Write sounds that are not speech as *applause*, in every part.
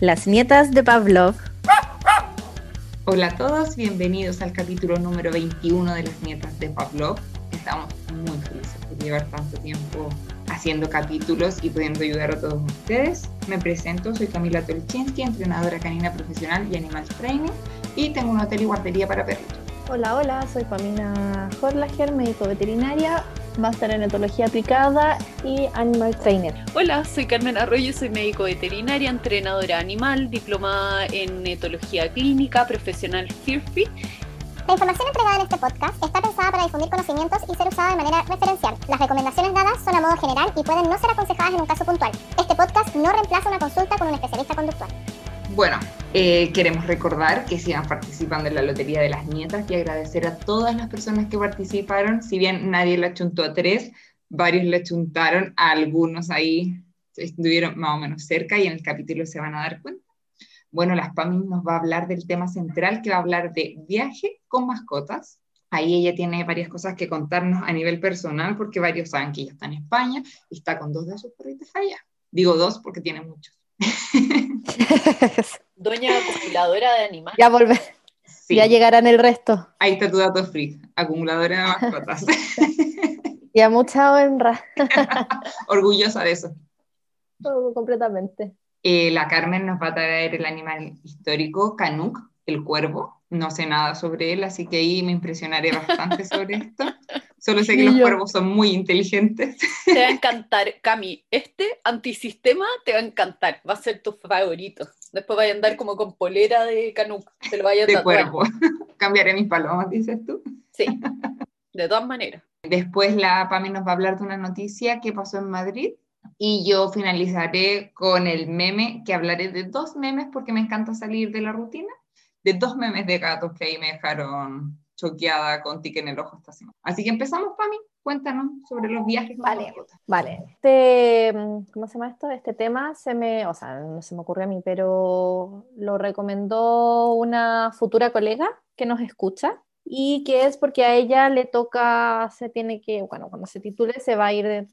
Las nietas de Pavlov. Hola a todos, bienvenidos al capítulo número 21 de Las nietas de Pavlov. Estamos muy felices por llevar tanto tiempo haciendo capítulos y pudiendo ayudar a todos ustedes. Me presento, soy Camila Tolchinsky, entrenadora canina profesional y animal training y tengo un hotel y guardería para perritos. Hola, hola, soy Pamina Horlager, médico veterinaria, máster en etología aplicada y animal trainer. Hola, soy Carmen Arroyo, soy médico veterinaria, entrenadora animal, diplomada en etología clínica, profesional FearFit. La información entregada en este podcast está pensada para difundir conocimientos y ser usada de manera referencial. Las recomendaciones dadas son a modo general y pueden no ser aconsejadas en un caso puntual. Este podcast no reemplaza una consulta con un especialista conductual. Bueno, eh, queremos recordar que sigan participando en la Lotería de las Nietas y agradecer a todas las personas que participaron. Si bien nadie le achuntó a tres, varios le achuntaron, a algunos ahí estuvieron más o menos cerca y en el capítulo se van a dar cuenta. Bueno, las PAMI nos va a hablar del tema central que va a hablar de viaje con mascotas. Ahí ella tiene varias cosas que contarnos a nivel personal porque varios saben que ella está en España y está con dos de sus perritos allá. Digo dos porque tiene muchos. *laughs* *laughs* Doña acumuladora de animales. Ya volver. Ya llegarán el resto. Ahí está tu dato free, acumuladora de mascotas. *laughs* y a mucha honra. *laughs* Orgullosa de eso. Todo, completamente. Eh, la Carmen nos va a traer el animal histórico, Canuck, el cuervo. No sé nada sobre él, así que ahí me impresionaré bastante sobre *laughs* esto. Solo sé que los cuervos son muy inteligentes. Te va a *laughs* encantar, Cami. Este antisistema te va a encantar. Va a ser tu favorito. Después vaya a andar como con polera de Canuck. Te lo vaya a De cuervo. *laughs* Cambiaré mis palomas, dices tú. Sí, de todas maneras. Después la Pami nos va a hablar de una noticia que pasó en Madrid y yo finalizaré con el meme, que hablaré de dos memes porque me encanta salir de la rutina, de dos memes de gatos que ahí me dejaron choqueada con tique en el ojo esta semana. Así que empezamos, Pami, cuéntanos sobre los viajes. Vale, vale. Este, ¿cómo se llama esto? Este tema se me, o sea, no se me ocurrió a mí, pero lo recomendó una futura colega que nos escucha y que es porque a ella le toca, se tiene que, bueno, cuando se titule se va a ir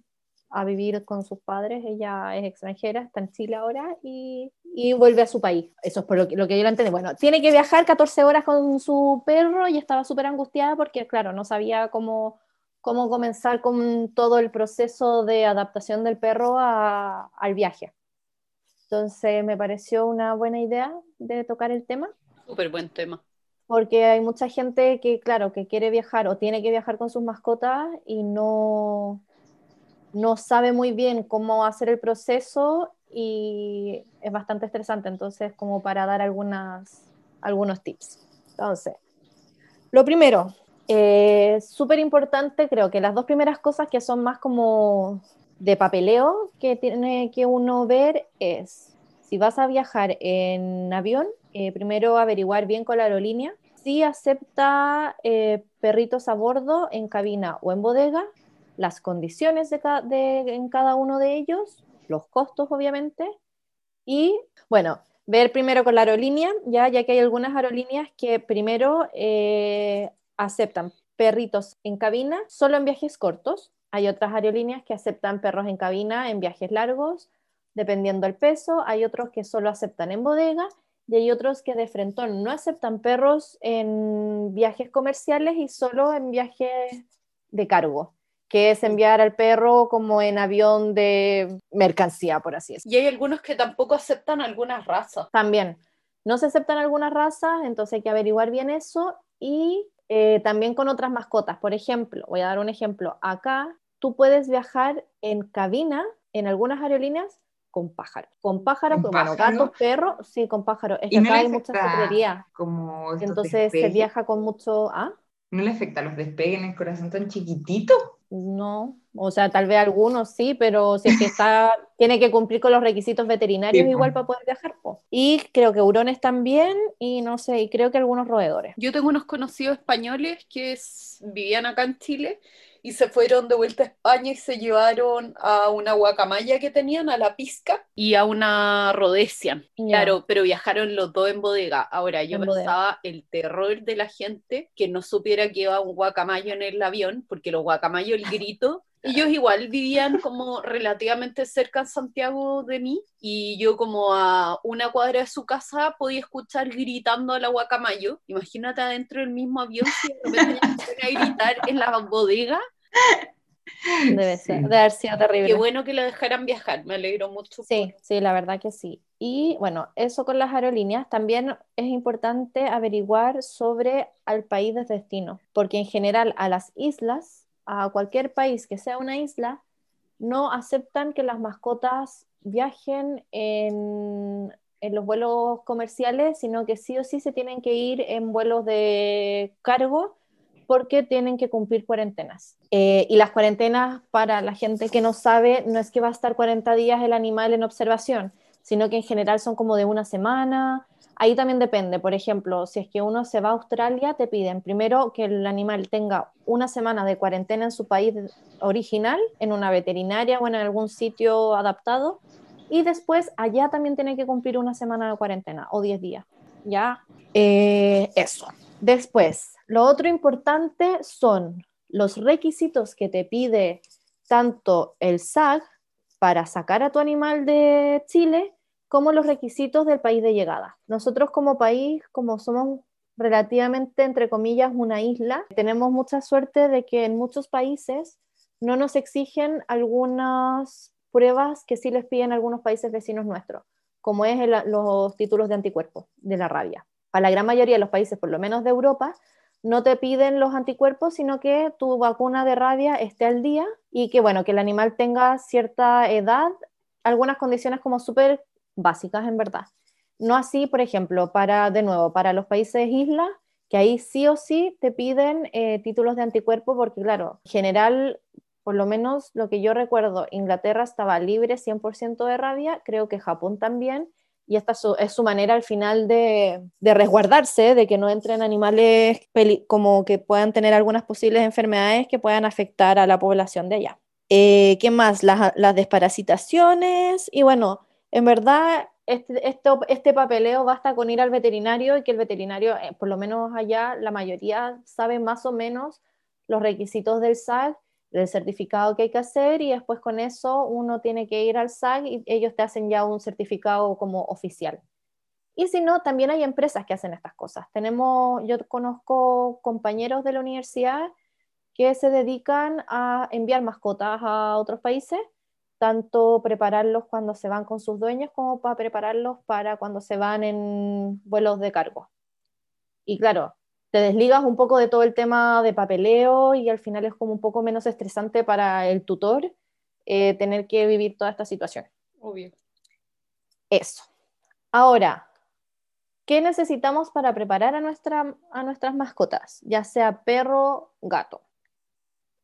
a vivir con sus padres, ella es extranjera, está en Chile ahora y, y vuelve a su país. Eso es por lo que, lo que yo lo entendí. Bueno, tiene que viajar 14 horas con su perro y estaba súper angustiada porque, claro, no sabía cómo, cómo comenzar con todo el proceso de adaptación del perro a, al viaje. Entonces me pareció una buena idea de tocar el tema. Súper buen tema. Porque hay mucha gente que, claro, que quiere viajar o tiene que viajar con sus mascotas y no, no sabe muy bien cómo hacer el proceso y es bastante estresante, entonces como para dar algunas, algunos tips. Entonces, lo primero, eh, súper importante, creo que las dos primeras cosas que son más como de papeleo que tiene que uno ver es, si vas a viajar en avión, eh, primero averiguar bien con la aerolínea si acepta eh, perritos a bordo en cabina o en bodega las condiciones de, en cada uno de ellos, los costos obviamente, y bueno, ver primero con la aerolínea, ya, ya que hay algunas aerolíneas que primero eh, aceptan perritos en cabina solo en viajes cortos, hay otras aerolíneas que aceptan perros en cabina en viajes largos, dependiendo del peso, hay otros que solo aceptan en bodega y hay otros que de frentón no aceptan perros en viajes comerciales y solo en viajes de cargo que es enviar al perro como en avión de mercancía, por así decirlo. Y hay algunos que tampoco aceptan algunas razas. También. No se aceptan algunas razas, entonces hay que averiguar bien eso y eh, también con otras mascotas. Por ejemplo, voy a dar un ejemplo. Acá tú puedes viajar en cabina en algunas aerolíneas con pájaro. Con pájaro, ¿Con bueno, gato, perro, sí, con pájaro. Es que acá hay mucha secretaría. Como Entonces se viaja con mucho. ¿ah? ¿No le afecta a los despegues en el corazón tan chiquitito? No, o sea, tal vez algunos sí, pero si es que está, *laughs* tiene que cumplir con los requisitos veterinarios igual para poder viajar. Y creo que hurones también, y no sé, y creo que algunos roedores. Yo tengo unos conocidos españoles que vivían acá en Chile y se fueron de vuelta a España y se llevaron a una guacamaya que tenían, a la pizca, y a una rodesia. Claro, pero viajaron los dos en bodega. Ahora, yo pensaba el terror de la gente que no supiera que iba un guacamayo en el avión, porque los guacamayos, el grito *laughs* ellos igual vivían como relativamente cerca en Santiago de mí y yo como a una cuadra de su casa podía escuchar gritando a la guacamayo. Imagínate adentro del mismo avión si de repente *laughs* a gritar en la bodega. *laughs* Debe, ser, debe haber sido terrible. Qué bueno que la dejaran viajar, me alegro mucho. Sí, sí, la verdad que sí. Y bueno, eso con las aerolíneas, también es importante averiguar sobre al país de destino, porque en general a las islas a cualquier país que sea una isla, no aceptan que las mascotas viajen en, los vuelos comerciales, sino que sí o sí se tienen que ir en vuelos de cargo porque tienen que cumplir cuarentenas. Eh, y las cuarentenas, para la gente que no sabe, no es que va a estar 40 días el animal en observación, sino que en general son como de una semana, Ahí también depende, por ejemplo, si es que uno se va a Australia, te piden primero que el animal tenga una semana de cuarentena en su país original, en una veterinaria o en algún sitio adaptado, y después allá también tiene que cumplir una semana de cuarentena o 10 días. ¿Ya? Eh, eso. Después, lo otro importante son los requisitos que te pide tanto el SAG para sacar a tu animal de Chile como los requisitos del país de llegada. Nosotros como país, como somos relativamente, entre comillas, una isla, tenemos mucha suerte de que en muchos países no nos exigen algunas pruebas que sí les piden algunos países vecinos nuestros, como es los títulos de anticuerpos de la rabia. Para la gran mayoría de los países, por lo menos de Europa, no te piden los anticuerpos, sino que tu vacuna de rabia esté al día y que, bueno, que el animal tenga cierta edad, algunas condiciones como súper básicas en verdad. No así, por ejemplo, para, de nuevo, para los países islas, que ahí sí o sí te piden eh, títulos de anticuerpo, porque claro, en general, por lo menos lo que yo recuerdo, Inglaterra estaba libre 100% de rabia, creo que Japón también, y esta es su manera al final de, resguardarse, de que no entren animales como que puedan tener algunas posibles enfermedades que puedan afectar a la población de allá. Eh, ¿Qué más? Las, las desparasitaciones y bueno, en verdad, este, este papeleo basta con ir al veterinario y que el veterinario, eh, por lo menos allá, la mayoría sabe más o menos los requisitos del SAG, del certificado que hay que hacer y después con eso uno tiene que ir al SAG y ellos te hacen ya un certificado como oficial. Y si no, también hay empresas que hacen estas cosas. Tenemos, yo conozco compañeros de la universidad que se dedican a enviar mascotas a otros países tanto prepararlos cuando se van con sus dueños como para prepararlos para cuando se van en vuelos de cargo. Y claro, te desligas un poco de todo el tema de papeleo y al final es como un poco menos estresante para el tutor eh, tener que vivir toda esta situación. Obvio. Eso. Ahora, ¿qué necesitamos para preparar a, nuestra, a nuestras mascotas? Ya sea perro, gato.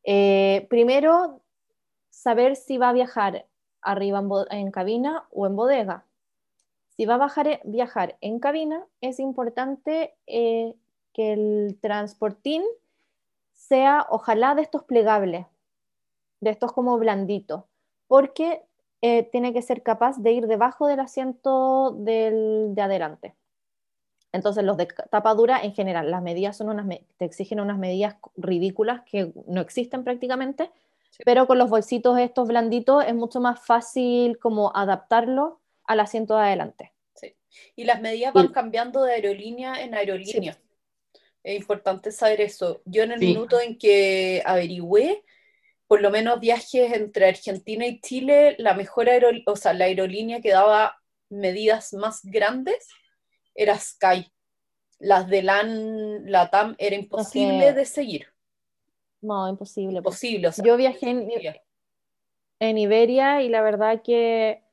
Eh, primero, saber si va a viajar arriba en, cabina o en bodega. Si va a bajar, viajar en cabina, es importante eh, que el transportín sea ojalá de estos plegables, de estos como blanditos, porque eh, tiene que ser capaz de ir debajo del asiento de adelante. Entonces, los de tapadura en general, las medidas son unas, te exigen unas medidas ridículas que no existen prácticamente, pero con los bolsitos estos blanditos es mucho más fácil como adaptarlo al asiento de adelante. Sí. Y las medidas van cambiando de aerolínea en aerolínea. Es importante saber eso. Yo en el minuto en que averigüé, por lo menos viajes entre Argentina y Chile, la mejor aerolínea, o sea, la aerolínea que daba medidas más grandes era Sky. Las de LAN, LATAM, era imposible de seguir. No, imposible. Imposible. yo viajé en, Iberia y la verdad que,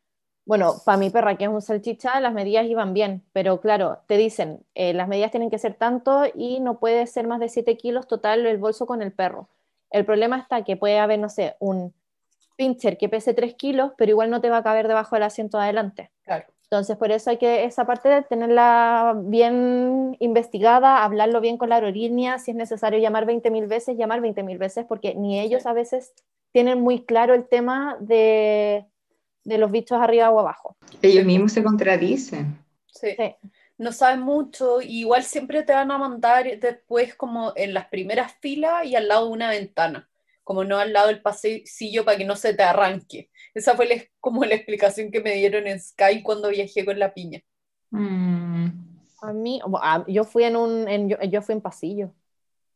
bueno, para mi perra que es un salchicha, las medidas iban bien, pero claro, te dicen, eh, las medidas tienen que ser tanto y no puede ser más de 7 kilos total el bolso con el perro. El problema está que puede haber, no sé, un pincher que pese 3 kilos, pero igual no te va a caber debajo del asiento de adelante. Claro. Entonces, por eso hay que esa parte de tenerla bien investigada, hablarlo bien con la aerolínea, si es necesario llamar 20.000 veces, llamar 20.000 veces, porque ni ellos a veces tienen muy claro el tema de, de, los bichos arriba o abajo. Ellos mismos se contradicen. Sí. No saben mucho, igual siempre te van a mandar después como en las primeras filas y al lado de una ventana como no al lado del pasillo para que no se te arranque. Esa fue la- como la explicación que me dieron en Sky cuando viajé con la piña. Mm. A mí, yo fui en un, en- yo, yo fui en pasillo.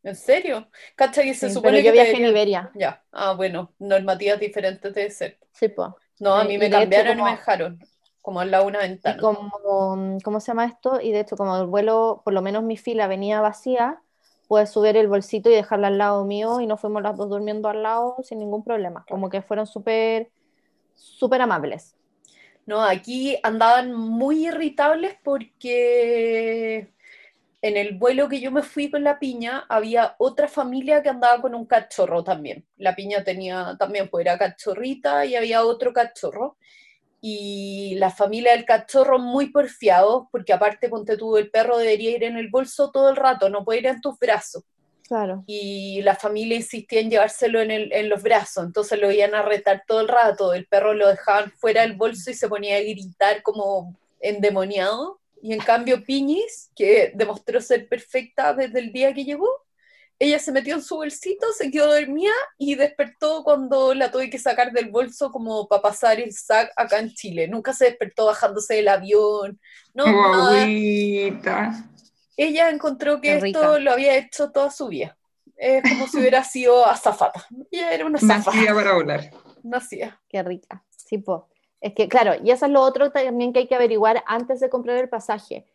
¿En serio? ¿Cacha que se Sí, supone pero yo que te viajé en Iberia. Ya, ah, bueno, normativas diferentes debe ser. Sí, pues. No, a mí y me hecho cambiaron y me dejaron, como al lado de una Y ventana. como, ¿cómo se llama esto? Y de hecho, como el vuelo, por lo menos mi fila venía vacía, pude subir el bolsito y dejarla al lado mío y nos fuimos las dos durmiendo al lado sin ningún problema. Como que fueron súper, súper amables. No, aquí andaban muy irritables porque en el vuelo que yo me fui con la piña había otra familia que andaba con un cachorro también. La piña tenía también, pues era cachorrita y había otro cachorro. Y la familia del cachorro muy porfiados, porque aparte, ponte tú, el perro debería ir en el bolso todo el rato, no puede ir en tus brazos. Claro. y la familia insistía en llevárselo en, el- en los brazos, entonces lo iban a retar todo el rato, el perro lo dejaban fuera del bolso y se ponía a gritar como endemoniado, y en cambio Piñis, que demostró ser perfecta desde el día que llegó, ella se metió en su bolsito, se quedó dormida y despertó cuando la tuve que sacar del bolso como para pasar el SAC acá en Chile, nunca se despertó bajándose del avión, no, nada, ella encontró que Qué esto rica. lo había hecho toda su vida. Es como si hubiera sido azafata. Ella era una azafata. Nacida para volar. Nacía. Qué rica. Sí, po. Es que, claro, y eso es lo otro también que hay que averiguar antes de comprar el pasaje.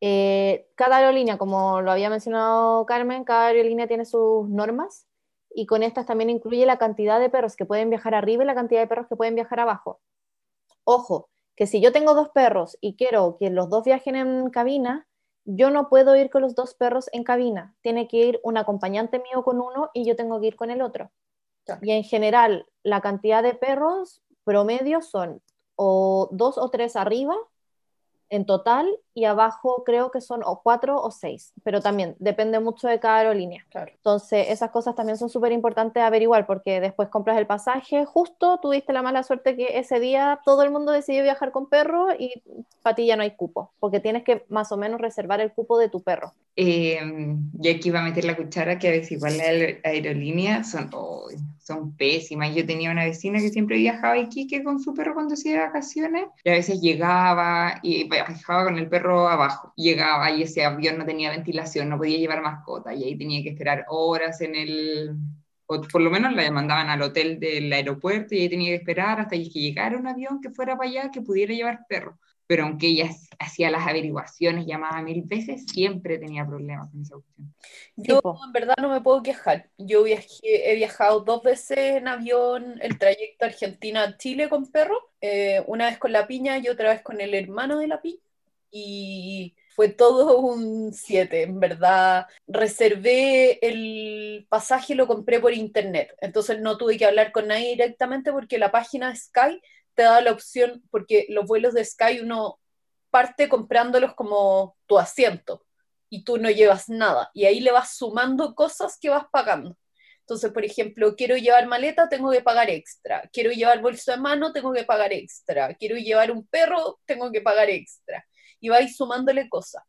Eh, cada aerolínea, como lo había mencionado Carmen, cada aerolínea tiene sus normas y con estas también incluye la cantidad de perros que pueden viajar arriba y la cantidad de perros que pueden viajar abajo. Ojo, que si yo tengo dos perros y quiero que los dos viajen en cabina, yo no puedo ir con los dos perros en cabina. Tiene que ir un acompañante mío con uno y yo tengo que ir con el otro. Claro. Y en general, la cantidad de perros promedio son o dos o tres arriba en total y abajo creo que son o cuatro o seis, pero también depende mucho de cada aerolínea. Claro. Entonces, esas cosas también son súper importantes averiguar porque después compras el pasaje, justo tuviste la mala suerte que ese día todo el mundo decidió viajar con perro y para ti ya no hay cupo, porque tienes que más o menos reservar el cupo de tu perro. Eh, aquí va a meter la cuchara que a veces igual las aer- aerolíneas son, oh, son pésimas. Yo tenía una vecina que siempre viajaba a Iquique con su perro cuando hacía vacaciones y a veces llegaba y viajaba con el perro abajo. Llegaba y ese avión no tenía ventilación, no podía llevar mascota y ahí tenía que esperar horas en el... O por lo menos la mandaban al hotel del aeropuerto y ahí tenía que esperar hasta que llegara un avión que fuera para allá que pudiera llevar perro pero aunque ella hacía las averiguaciones, llamaba mil veces, siempre tenía problemas con esa cuestión. Yo en verdad no me puedo quejar. Yo viajé, he viajado dos veces en avión el trayecto Argentina-Chile con perro, eh, una vez con la piña y otra vez con el hermano de la piña. Y fue todo un 7, en verdad. Reservé el pasaje, lo compré por internet, entonces no tuve que hablar con nadie directamente porque la página Sky te da la opción, porque los vuelos de Sky uno parte comprándolos como tu asiento y tú no llevas nada. Y ahí le vas sumando cosas que vas pagando. Entonces, por ejemplo, quiero llevar maleta, tengo que pagar extra. Quiero llevar bolso de mano, tengo que pagar extra. Quiero llevar un perro, tengo que pagar extra. Y vais sumándole cosas.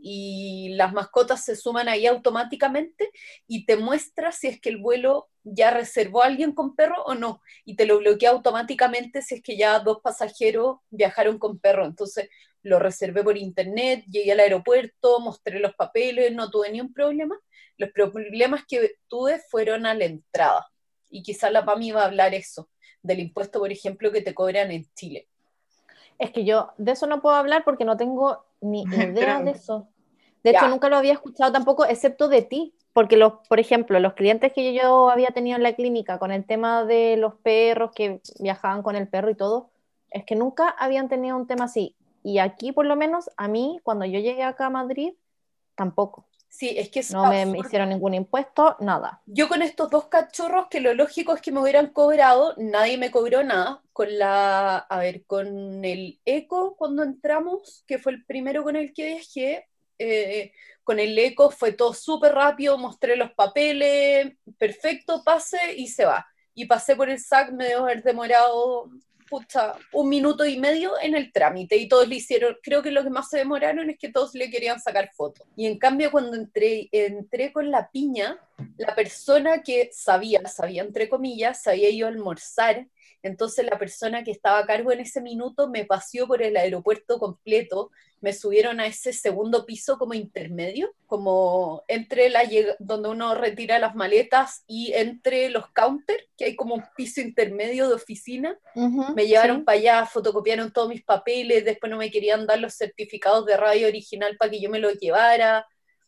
Y las mascotas se suman ahí automáticamente y te muestra si es que el vuelo ya reservó a alguien con perro o no. Y te lo bloquea automáticamente si es que ya dos pasajeros viajaron con perro. Entonces, lo reservé por internet, llegué al aeropuerto, mostré los papeles, no tuve ni un problema. Los problemas que tuve fueron a la entrada. Y quizás la PAMI iba a hablar eso, del impuesto, por ejemplo, que te cobran en Chile. Es que yo de eso no puedo hablar porque no tengo ni *laughs* idea de eso. De hecho, nunca lo había escuchado tampoco, excepto de ti. Porque, los, por ejemplo, los clientes que yo había tenido en la clínica con el tema de los perros que viajaban con el perro y todo, es que nunca habían tenido un tema así. Y aquí, por lo menos, a mí, cuando yo llegué acá a Madrid, tampoco. Sí, es que es No me hicieron ningún impuesto, nada. Yo con estos dos cachorros, que lo lógico es que me hubieran cobrado, nadie me cobró nada. Con la, a ver, con el eco cuando entramos, que fue el primero con el que viajé, eh, con el eco fue todo súper rápido, mostré los papeles, perfecto, pase y se va. Y pasé por el SAC, me debo haber demorado pucha, un minuto y medio en el trámite y todos le hicieron, creo que lo que más se demoraron es que todos le querían sacar fotos. Y en cambio cuando entré, entré con la piña, la persona que sabía, sabía entre comillas, sabía yo almorzar entonces la persona que estaba a cargo en ese minuto me paseó por el aeropuerto completo, me subieron a ese segundo piso como intermedio, como entre la donde uno retira las maletas y entre los counters, que hay como un piso intermedio de oficina. me llevaron para allá, fotocopiaron todos mis papeles, después no me querían dar los certificados de radio original para que yo me los llevara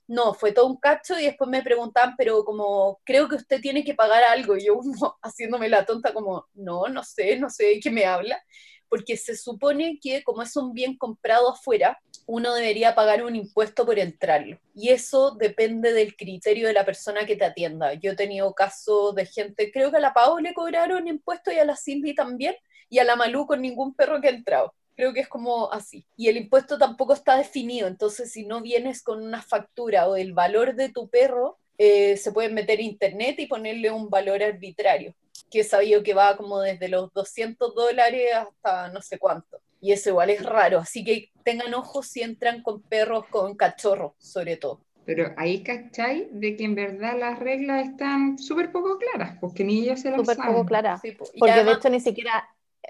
no, fue todo un cacho y después me preguntaban, pero como, creo que usted tiene que pagar algo. Y yo *laughs* haciéndome la tonta como, no, no sé, no sé de qué me habla. Porque se supone que como es un bien comprado afuera, uno debería pagar un impuesto por entrarlo. Y eso depende del criterio de la persona que te atienda. Yo he tenido casos de gente, creo que a la Pau le cobraron impuestos y a la Cindy también, y a la Malú con ningún perro que ha entrado. Creo que es como así. Y el impuesto tampoco está definido, entonces si no vienes con una factura o el valor de tu perro, eh, se puede meter internet y ponerle un valor arbitrario, que he sabido que va como desde los 200 dólares hasta no sé cuánto. Y eso igual es raro, así que tengan ojo si entran con perros, con cachorros, sobre todo. Pero ahí cachai de que en verdad las reglas están súper poco claras, porque ni ellos se las Súper poco claras. porque de hecho ni siquiera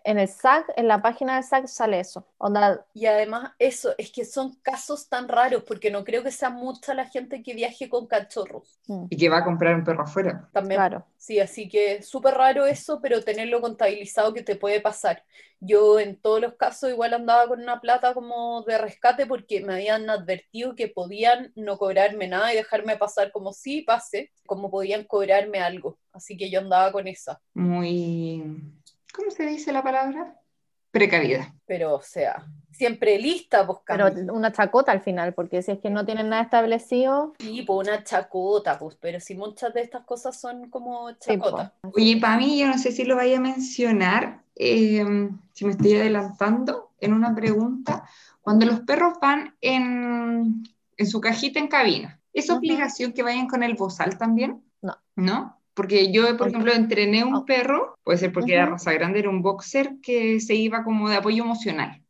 en el SAC, en la página del SAC sale eso. Y además eso, es que son casos tan raros, porque no creo que sea mucha la gente que viaje con cachorros. Mm. Y que va a comprar un perro afuera. También. Claro. Sí, así que súper raro eso, pero tenerlo contabilizado que te puede pasar. Yo en todos los casos igual andaba con una plata como de rescate porque me habían advertido que podían no cobrarme nada y dejarme pasar como si pase, como podían cobrarme algo. Así que yo andaba con esa. Muy ¿cómo se dice la palabra? Precavida. Pero, o sea, siempre lista, pues. Pero una chacota al final, porque si es que no tienen nada establecido. Sí, pues una chacota, pues, pero si muchas de estas cosas son como chacotas. Oye, para mí, yo no sé si lo vaya a mencionar, em, si me estoy adelantando en una pregunta. Cuando los perros van en, en su cajita en cabina, ¿es obligación que vayan con el bozal también? No. ¿No? Porque yo, por ejemplo, entrené un perro, puede ser porque era raza grande, era un boxer que se iba como de apoyo emocional.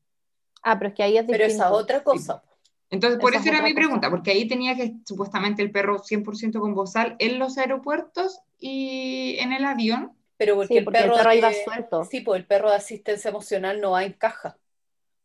Ah, pero es que ahí es Pero esa otra cosa. Entonces, por eso era mi pregunta, porque ahí tenía que supuestamente el perro 100% con bozal en los aeropuertos y en el avión. Pero porque, el, perro iba suelto. Sí, pues el perro de asistencia emocional no va en caja,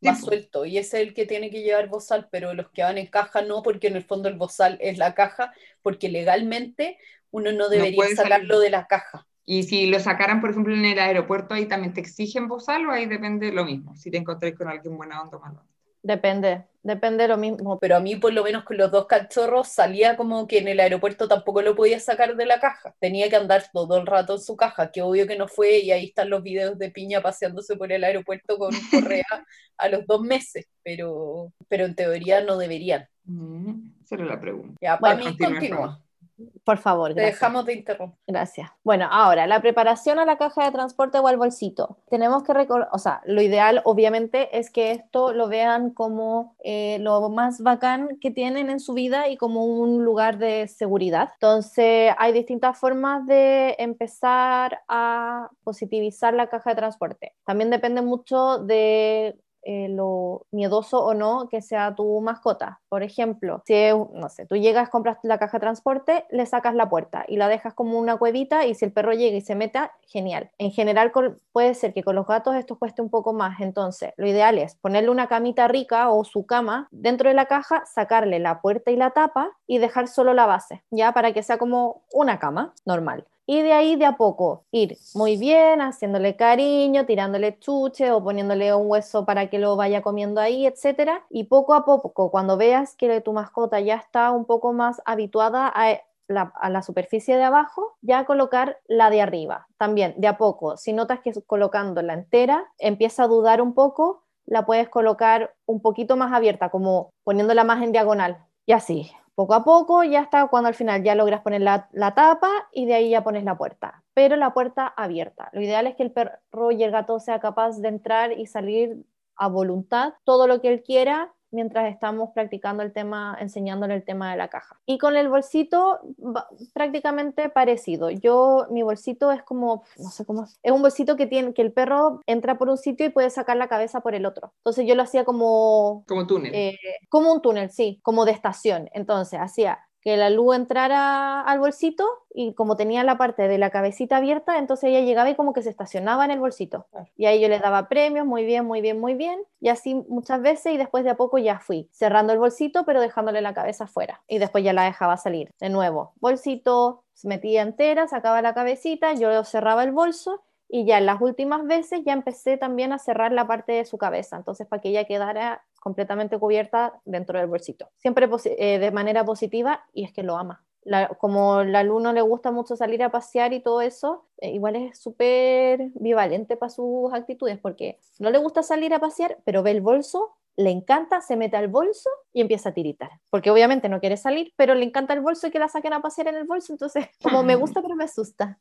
va suelto. Y ese es el que tiene que llevar bozal, pero los que van en caja no, porque en el fondo el bozal es la caja, porque legalmente uno no debería sacarlo de la caja. Y si lo sacaran, por ejemplo, en el aeropuerto, ahí también te exigen bozal o ahí depende lo mismo, si te encontrás con alguien buena onda o malo. Depende, depende lo mismo. Pero a mí, por lo menos con los dos cachorros, salía como que en el aeropuerto tampoco lo podía sacar de la caja. Tenía que andar todo el rato en su caja, que obvio que no fue, y ahí están los videos de Piña paseándose por el aeropuerto con correa *laughs* a los dos meses, pero, pero en teoría no deberían. Mm, esa era la pregunta. Ya, para mí continúa. Por favor. Te dejamos de interrumpir. Gracias. Bueno, ahora, la preparación a la caja de transporte o al bolsito. Tenemos que recordar, o sea, lo ideal obviamente es que esto lo vean como eh, lo más bacán que tienen en su vida y como un lugar de seguridad. Entonces, hay distintas formas de empezar a positivizar la caja de transporte. También depende mucho de eh, lo miedoso o no que sea tu mascota. Por ejemplo, si no sé, tú llegas, compras la caja de transporte, le sacas la puerta y la dejas como una cuevita y si el perro llega y se meta, genial. En general puede ser que con los gatos esto cueste un poco más, entonces lo ideal es ponerle una camita rica o su cama dentro de la caja, sacarle la puerta y la tapa y dejar solo la base, ya para que sea como una cama normal y de ahí de a poco ir muy bien, haciéndole cariño, tirándole chuche o poniéndole un hueso para que lo vaya comiendo ahí, etcétera. Y poco a poco, cuando veas que tu mascota ya está un poco más habituada a la, superficie de abajo, ya colocar la de arriba. También, de a poco, si notas que colocando la entera empieza a dudar un poco, la puedes colocar un poquito más abierta, como poniéndola más en diagonal. Y así, poco a poco, ya está cuando al final ya logras poner la, tapa y de ahí ya pones la puerta, pero la puerta abierta. Lo ideal es que el perro y el gato sea capaz de entrar y salir a voluntad todo lo que él quiera mientras estamos practicando el tema, enseñándole el tema de la caja. Y con el bolsito, prácticamente parecido. Yo, mi bolsito es como, no sé cómo, es un bolsito que tiene, que el perro entra por un sitio y puede sacar la cabeza por el otro. Entonces yo lo hacía como... Como túnel. Eh, como un túnel, sí, como de estación. Entonces hacía que la luz entrara al bolsito y como tenía la parte de la cabecita abierta, entonces ella llegaba y como que se estacionaba en el bolsito. Y ahí yo le daba premios, muy bien, muy bien, muy bien. Y así muchas veces y después de a poco ya fui cerrando el bolsito, pero dejándole la cabeza afuera. Y después ya la dejaba salir. De nuevo, bolsito, se metía entera, sacaba la cabecita, yo cerraba el bolso y ya en las últimas veces ya empecé también a cerrar la parte de su cabeza, entonces para que ella quedara completamente cubierta dentro del bolsito. Siempre eh, de manera positiva y es que lo ama. como al alumno le gusta mucho salir a pasear y todo eso, eh, igual es súper bivalente para sus actitudes porque no le gusta salir a pasear, pero ve el bolso, le encanta, se mete al bolso y empieza a tiritar. Porque obviamente no quiere salir, pero le encanta el bolso y que la saquen a pasear en el bolso, entonces *laughs* como me gusta pero me asusta.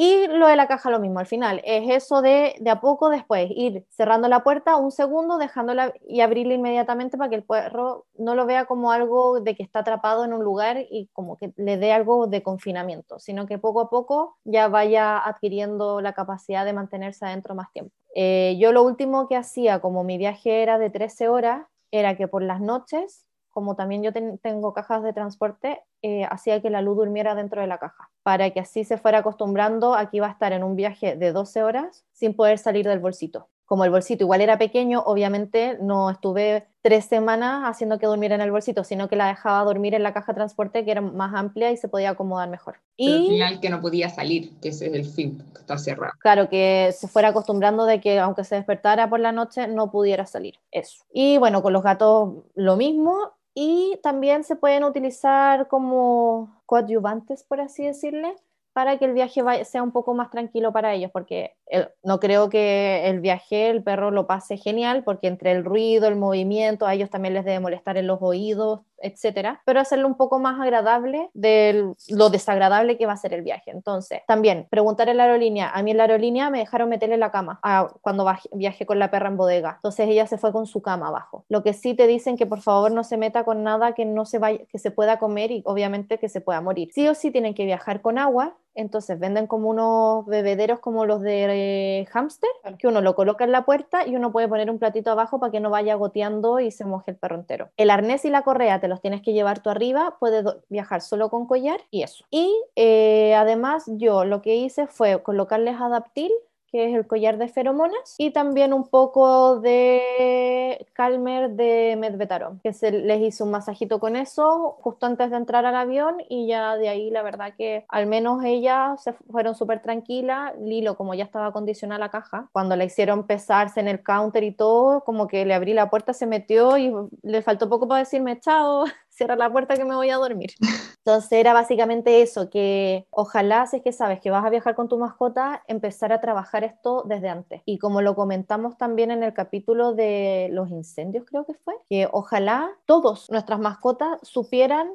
Y lo de la caja lo mismo, al final es eso de de a poco después ir cerrando la puerta un segundo, dejándola y abrirla inmediatamente para que el perro no lo vea como algo de que está atrapado en un lugar y como que le dé algo de confinamiento, sino que poco a poco ya vaya adquiriendo la capacidad de mantenerse adentro más tiempo. Eh, yo lo último que hacía, como mi viaje era de 13 horas, era que por las noches como también yo tengo cajas de transporte, eh, hacía que la luz durmiera dentro de la caja, para que así se fuera acostumbrando a que iba a estar en un viaje de 12 horas sin poder salir del bolsito como el bolsito igual era pequeño, obviamente no estuve tres semanas haciendo que durmiera en el bolsito, sino que la dejaba dormir en la caja de transporte que era más amplia y se podía acomodar mejor. y al final que no podía salir, que ese es el fin, que está cerrado. Claro, que se fuera acostumbrando de que aunque se despertara por la noche no pudiera salir, eso. Y bueno, con los gatos lo mismo y también se pueden utilizar como coadyuvantes, por así decirle, para que el viaje sea un poco más tranquilo para ellos, porque no creo que el viaje, el perro lo pase genial, porque entre el ruido, el movimiento, a ellos también les debe molestar en los oídos, etcétera, pero hacerlo un poco más agradable de lo desagradable que va a ser el viaje. Entonces, también preguntar en la aerolínea, a mí en la aerolínea me dejaron meterle la cama cuando viajé con la perra en bodega, entonces ella se fue con su cama abajo. Lo que sí te dicen que por favor no se meta con nada que no se vaya, que se pueda comer y obviamente que se pueda morir. Sí o sí tienen que viajar con agua, entonces venden como unos bebederos como los de hámster, que uno lo coloca en la puerta y uno puede poner un platito abajo para que no vaya goteando y se moje el perro entero. El arnés y la correa te los tienes que llevar tú arriba, puedes viajar solo con collar y eso. Y eh, además yo lo que hice fue colocarles adaptil que es el collar de feromonas, y también un poco de Calmer de Medvetaron, que se les hizo un masajito con eso justo antes de entrar al avión y ya de ahí la verdad que al menos ellas se fueron súper tranquilas, Lilo como ya estaba acondicionada la caja, cuando la hicieron pesarse en el counter y todo, como que le abrí la puerta, se metió y le faltó poco para decirme chao, cierra la puerta que me voy a dormir. *laughs* Entonces era básicamente eso, que ojalá si es que sabes que vas a viajar con tu mascota, empezar a trabajar esto desde antes. Y como lo comentamos también en el capítulo de los incendios, creo que fue, que ojalá todos nuestras mascotas supieran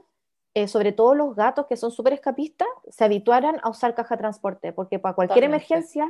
eh, sobre todo los gatos que son súper escapistas, se habituaran a usar caja de transporte, porque para cualquier emergencia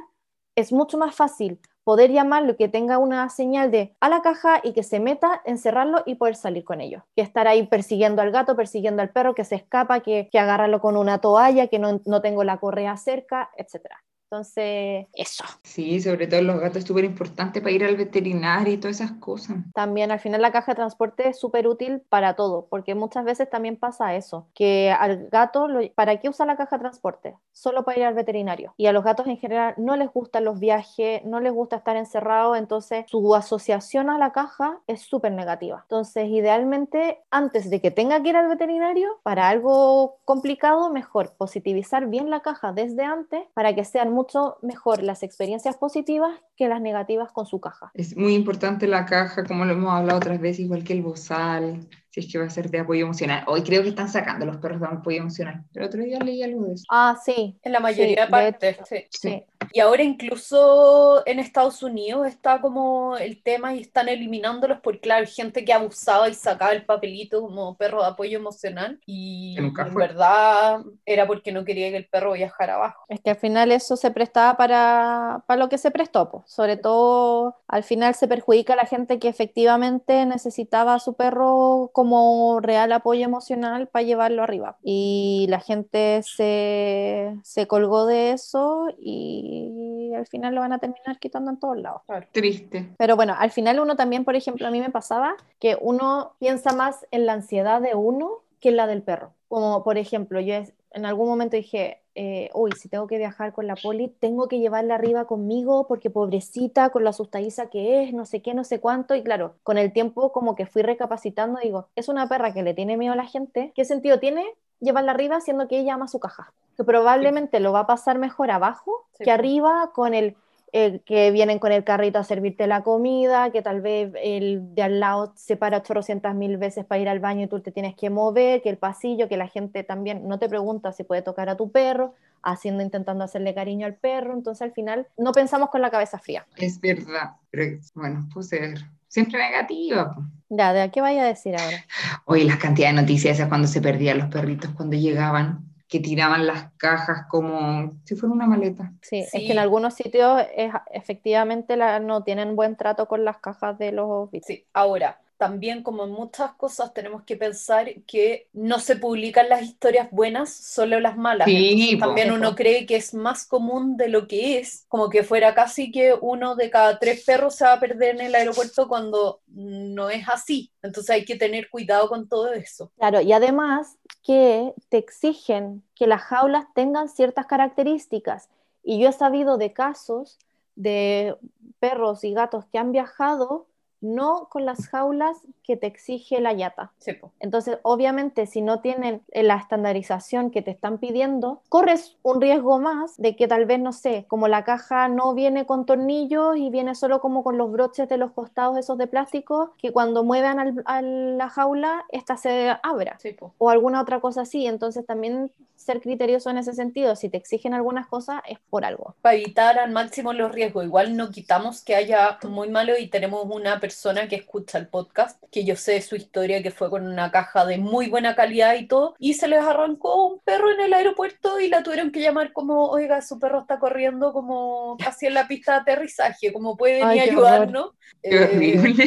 es mucho más fácil poder llamarlo que tenga una señal de a la caja y que se meta, encerrarlo y poder salir con ellos. Que estar ahí persiguiendo al gato, persiguiendo al perro, que se escapa, que, que agarrarlo con una toalla, que no, no tengo la correa cerca, etcétera. Entonces, eso. Sí, sobre todo los gatos es súper importante para ir al veterinario y todas esas cosas. También al final la caja de transporte es súper útil para todo, porque muchas veces también pasa eso, que al gato, ¿para qué usa la caja de transporte? Solo para ir al veterinario. Y a los gatos en general no les gustan los viajes, no les gusta estar encerrados, entonces su asociación a la caja es súper negativa. Entonces, idealmente, antes de que tenga que ir al veterinario, para algo complicado, mejor positivizar bien la caja desde antes para que sean muy mucho mejor las experiencias positivas que las negativas con su caja. Es muy importante la caja, como lo hemos hablado otras veces, igual que el bozal, si es que va a ser de apoyo emocional. Hoy creo que están sacando los perros de apoyo emocional. El otro día leí algo de eso. Ah, sí. En la mayoría de partes, sí. sí. Y ahora incluso en Estados Unidos está como el tema y están eliminándolos porque, claro, hay gente que abusaba y sacaba el papelito como perro de apoyo emocional y en verdad era porque no quería que el perro viajara abajo. Es que al final eso se prestaba para, para lo que se prestó, pues sobre todo al final se perjudica a la gente que efectivamente necesitaba a su perro como real apoyo emocional para llevarlo arriba. Y la gente se, se colgó de eso y al final lo van a terminar quitando en todos lados. Triste. Pero bueno, al final uno también, por ejemplo, a mí me pasaba que uno piensa más en la ansiedad de uno que en la del perro. Como por ejemplo, yo en algún momento dije, eh, uy, si tengo que viajar con la poli, tengo que llevarla arriba conmigo porque pobrecita, con la asustadiza que es, no sé qué, no sé cuánto. Y claro, con el tiempo como que fui recapacitando, digo, es una perra que le tiene miedo a la gente. ¿Qué sentido tiene llevarla arriba siendo que ella ama su caja? Que probablemente lo va a pasar mejor abajo Sí. que arriba con el el que vienen con el carrito a servirte la comida, que tal vez el de al lado se para 800 mil veces para ir al baño y tú te tienes que mover, que el pasillo, que la gente también no te pregunta si puede tocar a tu perro, haciendo, intentando hacerle cariño al perro, entonces al final no pensamos con la cabeza fría. Es verdad. Pero bueno, puse siempre negativa. Ya, ¿de qué vaya a decir ahora? Oye, las cantidades de noticias esas cuando se perdían los perritos, cuando llegaban, que tiraban las cajas como si fuera una maleta. Sí, es que en algunos sitios es, efectivamente la- no tienen buen trato con las cajas de los bichos. Sí, ahora, también como en muchas cosas tenemos que pensar que no se publican las historias buenas, solo las malas. Sí, Entonces, también uno cree que es más común de lo que es, como que fuera casi que uno de cada tres perros se va a perder en el aeropuerto cuando no es así. Entonces hay que tener cuidado con todo eso. Claro, y además que te exigen que las jaulas tengan ciertas características. Y yo he sabido de casos de perros y gatos que han viajado no con las jaulas que te exige la yata. Sí. Entonces, obviamente, si no tienen eh, la estandarización que te están pidiendo, corres un riesgo más de que tal vez, no sé, como la caja no viene con tornillos y viene solo como con los broches de los costados esos de plástico, que cuando muevan al- a la jaula, esta se abra Sí, o alguna otra cosa así. Entonces, también ser criterioso en ese sentido. Si te exigen algunas cosas, es por algo. para evitar al máximo los riesgos. Igual no quitamos que haya muy malo y tenemos una persona que escucha el podcast, que yo sé su historia, que fue con una caja de muy buena calidad y todo, y se les arrancó un perro en el aeropuerto y la tuvieron que llamar como, oiga, su perro está corriendo como casi en la pista de aterrizaje, como puede venir Ay, a qué ayudarnos. Qué Eh, horrible.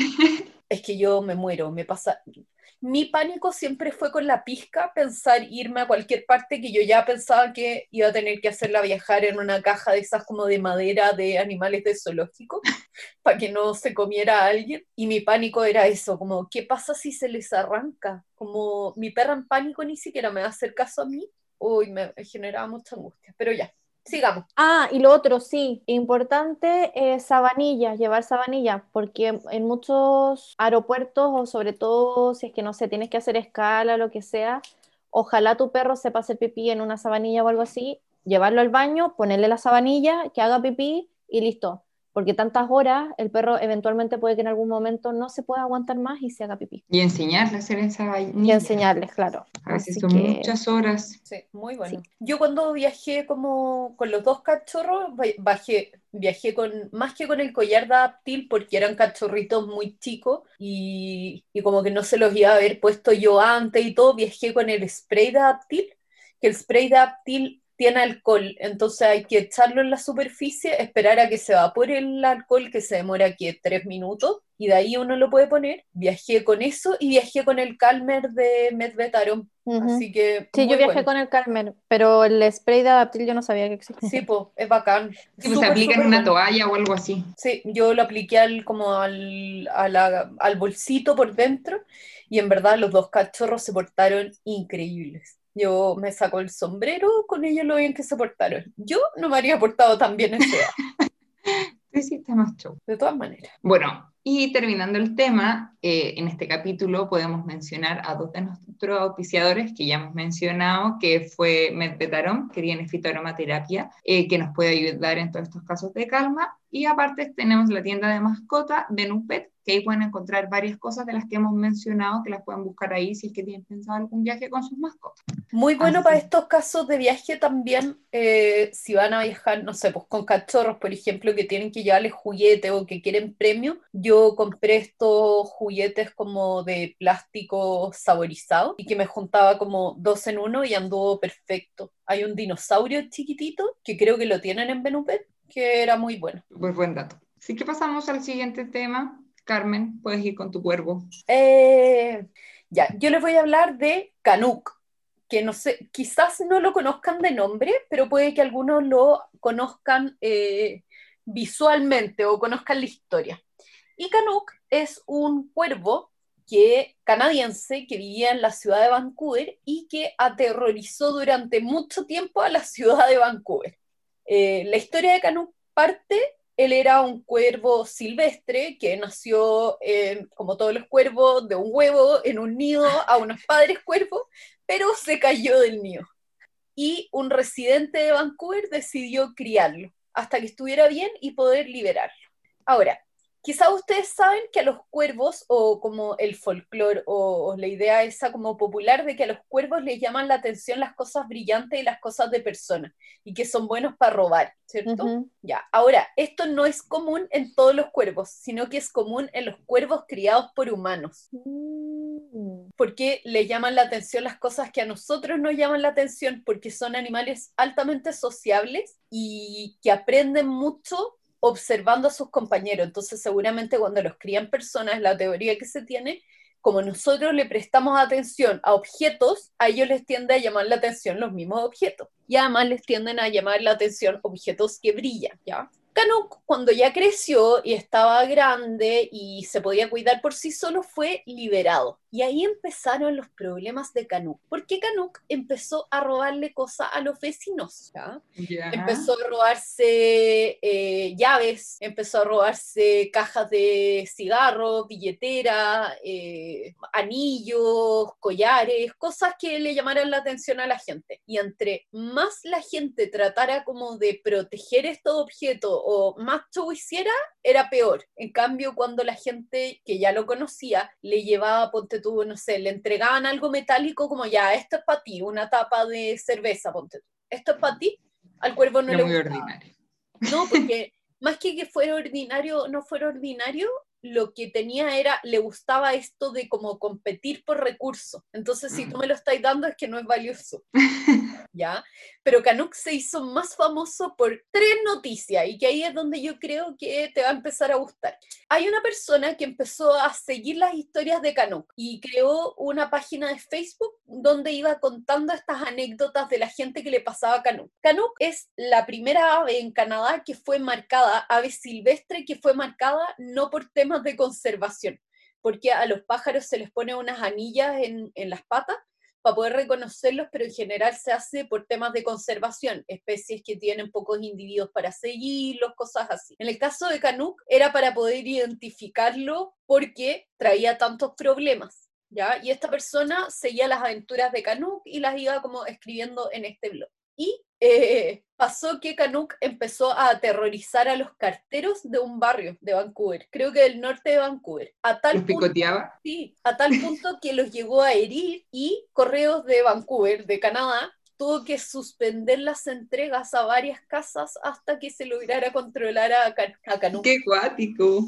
es que yo me muero, me pasa. Mi pánico siempre fue con la pizca, pensar irme a cualquier parte que yo ya pensaba que iba a tener que hacerla viajar en una caja de esas como de madera de animales de zoológico, *laughs* para que no se comiera a alguien. Y mi pánico era eso, como, ¿qué pasa si se les arranca? Como mi perra en pánico ni siquiera me va a hacer caso a mí. Uy, me generaba mucha angustia, pero ya, sigamos. Ah, y lo otro, sí, importante, eh, sabanillas, llevar sabanillas, porque en muchos aeropuertos, o sobre todo si es que no sé, tienes que hacer escala, lo que sea, ojalá tu perro sepa hacer pipí en una sabanilla o algo así, llevarlo al baño, ponerle la sabanilla, que haga pipí y listo. Porque tantas horas, el perro eventualmente puede que en algún momento no se pueda aguantar más y se haga pipí. Y enseñarle a hacer esa Y vainilla. enseñarles, claro. A veces Así son que- muchas horas. Sí, muy bueno. Sí. Yo cuando viajé como con los dos cachorros, bajé, viajé con, más que con el collar de adaptil, porque eran cachorritos muy chicos y, y como que no se los iba a haber puesto yo antes y todo, viajé con el spray de adaptil, que el spray de adaptil tiene alcohol, entonces hay que echarlo en la superficie, esperar a que se evapore el alcohol, que se demora aquí tres minutos, y de ahí uno lo puede poner. Viajé con eso y viajé con el Calmer de Medvetaron, así que... Sí, yo viajé bueno. con el Carmen, pero el spray de adaptil yo no sabía que existía. Sí, pues, es bacán. Sí, pues se aplica en una bueno. toalla o algo así. Sí, yo lo apliqué al, como al, a la- al bolsito por dentro y en verdad los dos cachorros se portaron increíbles. Yo me saco el sombrero con ellos lo bien que se portaron. Yo no me habría portado tan bien Sí, sí, está más show. de todas maneras. Bueno, y terminando el tema, eh, en este capítulo podemos mencionar a dos de nuestros auspiciadores que ya hemos mencionado, que fue Medvetaron, que tiene fitoaromaterapia, eh, que nos puede ayudar en todos estos casos de calma. Y aparte tenemos la tienda de mascota, Venupet, que ahí pueden encontrar varias cosas de las que hemos mencionado, que las pueden buscar ahí si es que tienen pensado algún viaje con sus mascotas. Muy bueno Así. para estos casos de viaje también, eh, si van a viajar, no sé, pues con cachorros, por ejemplo, que tienen que llevarles juguete o que quieren premio. Yo compré estos juguetes como de plástico saborizado y que me juntaba como dos en uno y anduvo perfecto. Hay un dinosaurio chiquitito que creo que lo tienen en Benupet, que era muy bueno. Súper buen dato. Así que pasamos al siguiente tema. Carmen, puedes ir con tu cuervo. Eh, ya, yo les voy a hablar de Canuck, que no sé, quizás no lo conozcan de nombre, pero puede que algunos lo conozcan eh, visualmente o conozcan la historia. Y Canuck es un cuervo que, canadiense que vivía en la ciudad de Vancouver y que aterrorizó durante mucho tiempo a la ciudad de Vancouver. Eh, la historia de Canuck parte él era un cuervo silvestre que nació, como todos los cuervos, de un huevo en un nido a unos *laughs* padres cuervos, pero se cayó del nido. Y un residente de Vancouver decidió criarlo hasta que estuviera bien y poder liberarlo. Ahora, Quizá ustedes saben que a los cuervos, o como el folclore, o, la idea esa como popular de que a los cuervos les llaman la atención las cosas brillantes y las cosas de personas, y que son buenos para robar, ¿cierto? Ya, ahora, esto no es común en todos los cuervos, sino que es común en los cuervos criados por humanos. Mm. Porque le llaman la atención las cosas que a nosotros nos llaman la atención, porque son animales altamente sociables y que aprenden mucho observando a sus compañeros. Entonces, seguramente cuando los crían personas, la teoría que se tiene, como nosotros le prestamos atención a objetos, a ellos les tiende a llamar la atención los mismos objetos. Y además les tienden a llamar la atención objetos que brillan, ¿ya? Canuck, cuando ya creció y estaba grande y se podía cuidar por sí solo, fue liberado. Y ahí empezaron los problemas de Canuck, porque Canuck empezó a robarle cosas a los vecinos. Empezó a robarse eh, llaves, empezó a robarse cajas de cigarros, billetera, eh, anillos, collares, cosas que le llamaran la atención a la gente. Y entre más la gente tratara como de proteger estos objetos o más show hiciera, era peor. En cambio, cuando la gente que ya lo conocía le llevaba, ponte tú, no sé, le entregaban algo metálico como ya, esto es para ti, una tapa de cerveza, ponte tú. Esto es para ti, al cuervo no le muy ordinario. No, porque más que que fuera ordinario, no fuera ordinario, lo que tenía era, le gustaba esto de como competir por recursos. Entonces, si tú mm. me lo estás dando es que no es valioso. *laughs* ¿Ya? Pero Canuck se hizo más famoso por tres noticias y que ahí es donde yo creo que te va a empezar a gustar. Hay una persona que empezó a seguir las historias de Canuck y creó una página de Facebook donde iba contando estas anécdotas de la gente que le pasaba a Canuck. Canuck es la primera ave en Canadá que fue marcada, ave silvestre que fue marcada no por temas de conservación, porque a los pájaros se les pone unas anillas en, las patas para poder reconocerlos, pero en general se hace por temas de conservación, especies que tienen pocos individuos para seguirlos, cosas así. En el caso de Canuck era para poder identificarlo porque traía tantos problemas, ¿ya? Y esta persona seguía las aventuras de Canuck y las iba como escribiendo en este blog. Y eh, pasó que Canuck empezó a aterrorizar a los carteros de un barrio de Vancouver, creo que del norte de Vancouver. A tal ¿Los picoteaba? sí, a tal punto que los llegó a herir y Correos de Vancouver, de Canadá, tuvo que suspender las entregas a varias casas hasta que se lograra controlar a, Canuck. ¡Qué cuático!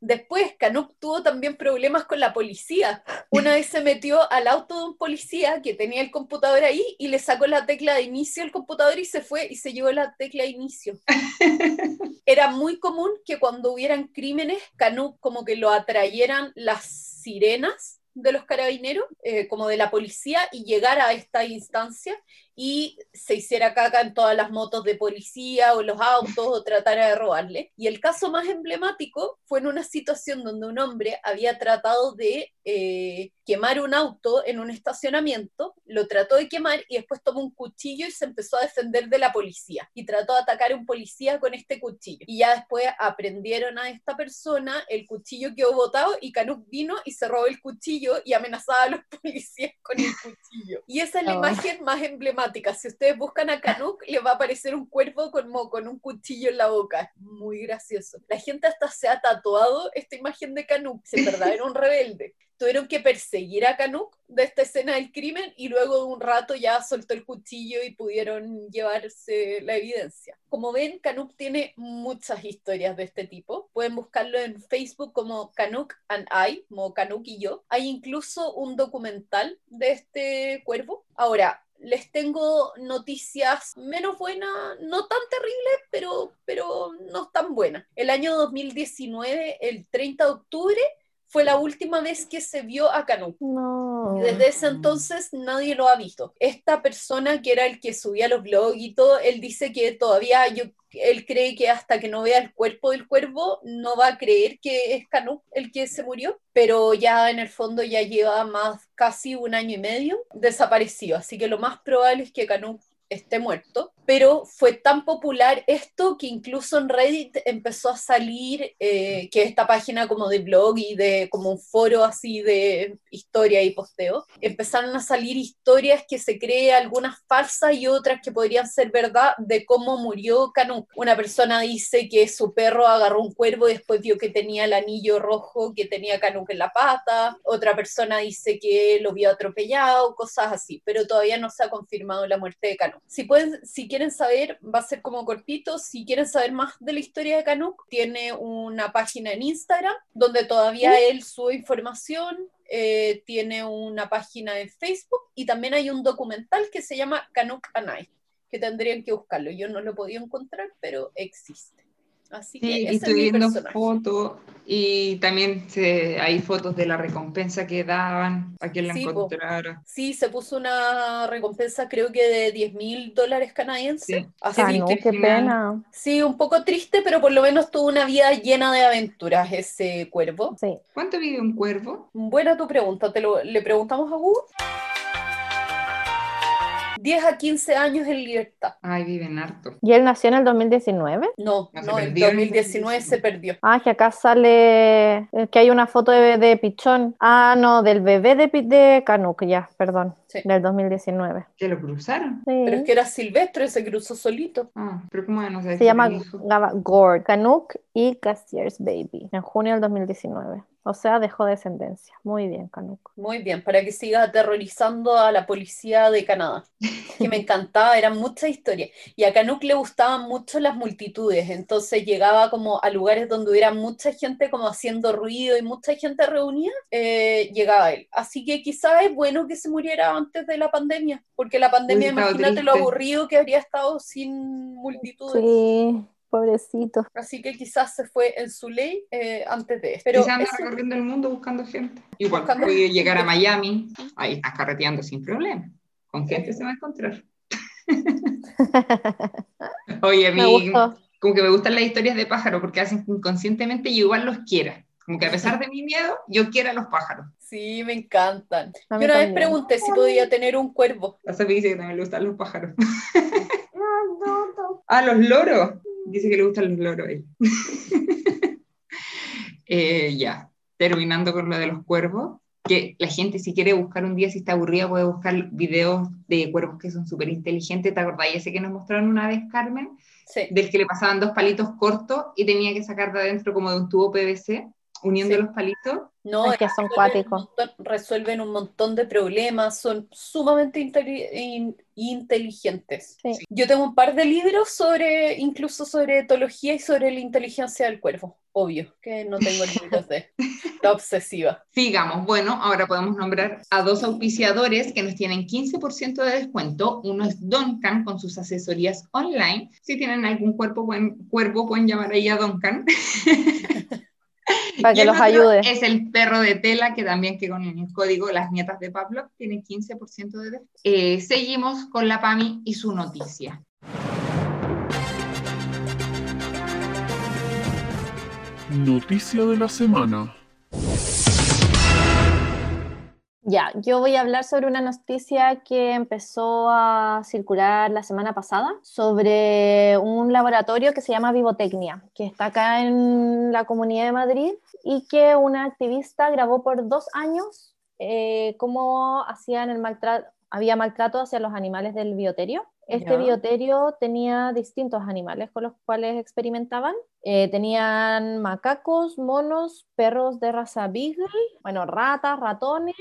Después, Canuck tuvo también problemas con la policía. Una vez se metió al auto de un policía que tenía el computador ahí y le sacó la tecla de inicio al computador y se fue y se llevó la tecla de inicio. *laughs* Era muy común que cuando hubieran crímenes, Canuck como que lo atrayeran las sirenas de los carabineros, eh, como de la policía, y llegar a esta instancia y se hiciera caca en todas las motos de policía o los autos o tratara de robarle. Y el caso más emblemático fue en una situación donde un hombre había tratado de eh, quemar un auto en un estacionamiento, lo trató de quemar y después tomó un cuchillo y se empezó a defender de la policía y trató de atacar a un policía con este cuchillo. Y ya después aprendieron a esta persona, el cuchillo quedó botado y Canuck vino y se robó el cuchillo y amenazaba a los *laughs* policías con el cuchillo. Y esa es la oh. imagen más emblemática si ustedes buscan a Canuck, les va a aparecer un cuervo con, con un cuchillo en la boca. Muy gracioso. La gente hasta se ha tatuado esta imagen de Canuck. Se verdad era un rebelde tuvieron que perseguir a Canuck de esta escena del crimen y luego de un rato ya soltó el cuchillo y pudieron llevarse la evidencia. Como ven, Canuck tiene muchas historias de este tipo. Pueden buscarlo en Facebook como Canuck and I, como Canuck y yo. Hay incluso un documental de este cuervo. Ahora, les tengo noticias menos buenas, no tan terribles, pero, pero no tan buenas. El año 2019, el 30 de octubre, fue la última vez que se vio a Canú. No. Desde ese entonces nadie lo ha visto. Esta persona que era el que subía los blogs y todo, él dice que todavía yo, él cree que hasta que no vea el cuerpo del cuervo no va a creer que es Canú el que se murió, pero ya en el fondo ya lleva más casi un año y medio desaparecido, así que lo más probable es que Canú esté muerto, pero fue tan popular esto que incluso en Reddit empezó a salir, eh, que esta página como de blog y de como un foro así de historia y posteo, empezaron a salir historias que se cree algunas falsas y otras que podrían ser verdad de cómo murió Canuk. Una persona dice que su perro agarró un cuervo y después vio que tenía el anillo rojo que tenía Canuk en la pata, otra persona dice que lo vio atropellado, cosas así, pero todavía no se ha confirmado la muerte de Canuk. Si, pueden, si quieren saber, va a ser como cortito, si quieren saber más de la historia de Canuk, tiene una página en Instagram donde todavía él sube información, eh, tiene una página en Facebook y también hay un documental que se llama Canuk Anai, que tendrían que buscarlo. Yo no lo he podido encontrar, pero existe. Así que Sí, estoy viendo fotos y también se, hay fotos de la recompensa que daban a quien la Sí, po. encontrara. Sí, se puso una recompensa creo que de 10 mil dólares canadienses. Sí. Así Ah, no, que qué pena. Sí, un poco triste, pero por lo menos tuvo una vida llena de aventuras ese cuervo. Sí. ¿Cuánto vive un cuervo? Buena tu pregunta, ¿te lo, le preguntamos a Google? 10 a 15 años en libertad. Ay, viven harto. ¿Y él nació en el 2019? No, No, no, en 2019 se perdió. Ah, que acá sale eh, que hay una foto de, de Pichón. Ah, no, del bebé de, de Canuck, ya, perdón, Sí. del 2019. ¿Que lo cruzaron? Sí. Pero es que era silvestre, se cruzó solito. Ah, pero ¿cómo no sabes Se llama Gord, Canuck y Castier's Baby, en junio del 2019. O sea, dejó descendencia. Muy bien, Canuck. Muy bien, para que siga aterrorizando a la policía de Canadá, que me *laughs* encantaba, eran muchas historias. Y a Canuck le gustaban mucho las multitudes, entonces llegaba como a lugares donde hubiera mucha gente como haciendo ruido y mucha gente reunida, eh, llegaba él. Así que quizás es bueno que se muriera antes de la pandemia, porque la pandemia, estado imagínate lo aburrido que habría estado sin multitudes. Sí, pobrecito. Así que quizás se fue en su ley eh, antes de esto. Pero anda eso- recorriendo el mundo buscando gente. Igual Buscando puede llegar a Miami, ahí estás carreteando sin problema. Con gente se va a encontrar. *laughs* Oye, a Me mí, como que me gustan las historias de pájaros porque hacen que inconscientemente yo igual los quiera. Como que a pesar de mi miedo, yo quiero a los pájaros. Sí, me encantan. Yo una vez pregunté si podía tener un cuervo. La Sofi dice que también le gustan los pájaros. Ah, los loros. Dice que le gustan los loros a ella. *laughs* Eh, ya, terminando con lo de los cuervos, que la gente si quiere buscar un día, si está aburrida, puede buscar videos de cuervos que son súper inteligentes. ¿Te acordás? Ese que nos mostraron una vez, Carmen, Sí. del que le pasaban dos palitos cortos y tenía que sacar de adentro como de un tubo PVC, uniendo Sí. los palitos. No, Es que son resuelven cuáticos. resuelven un montón de problemas, son sumamente in- inteligentes. Sí. Yo tengo un par de libros sobre, incluso sobre etología y sobre la inteligencia del cuervo. Obvio, que no tengo *laughs* libros de la obsesiva. Sigamos. Bueno, ahora podemos nombrar a dos auspiciadores que nos tienen 15% de descuento. Uno es Duncan con sus asesorías online. Si tienen algún cuerpo, buen, cuervo, pueden llamar ahí a Duncan. *laughs* *laughs* Para Y que el los otro ayude. Es el perro de tela, que también que con el código Las Nietas de Pablo tiene 15% de descuento. Eh, seguimos con la PAMI y su noticia. Noticia de la semana. Ya, yo voy a hablar sobre una noticia que empezó a circular la semana pasada sobre un laboratorio que se llama Vivotecnia, que está acá en la Comunidad de Madrid y que una activista grabó por dos años eh, cómo hacían el maltrato, había maltrato hacia los animales del bioterio. Este Ya. bioterio tenía distintos animales con los cuales experimentaban. Eh, tenían macacos, monos, perros de raza Beagle, bueno, ratas, ratones,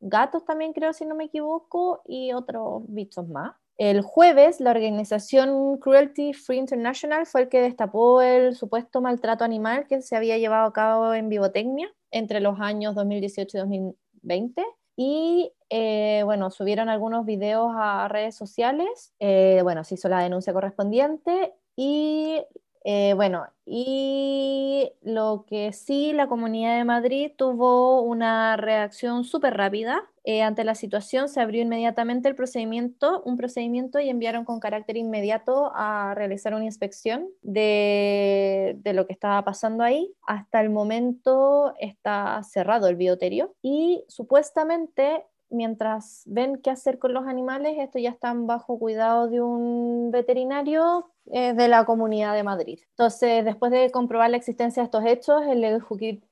gatos también creo, si no me equivoco, y otros bichos más. El jueves, la organización Cruelty Free International fue el que destapó el supuesto maltrato animal que se había llevado a cabo en Vivotecnia entre los años 2018 y 2020. y eh, bueno, subieron algunos videos a redes sociales, eh, bueno, se hizo la denuncia correspondiente y eh, bueno, y lo que sí, la Comunidad de Madrid tuvo una reacción súper rápida. Eh, ante la situación se abrió inmediatamente el procedimiento, un procedimiento y enviaron con carácter inmediato a realizar una inspección de, de lo que estaba pasando ahí. Hasta el momento está cerrado el bioterio y supuestamente mientras ven qué hacer con los animales, estos ya están bajo cuidado de un veterinario eh, de la Comunidad de Madrid. Entonces, después de comprobar la existencia de estos hechos, el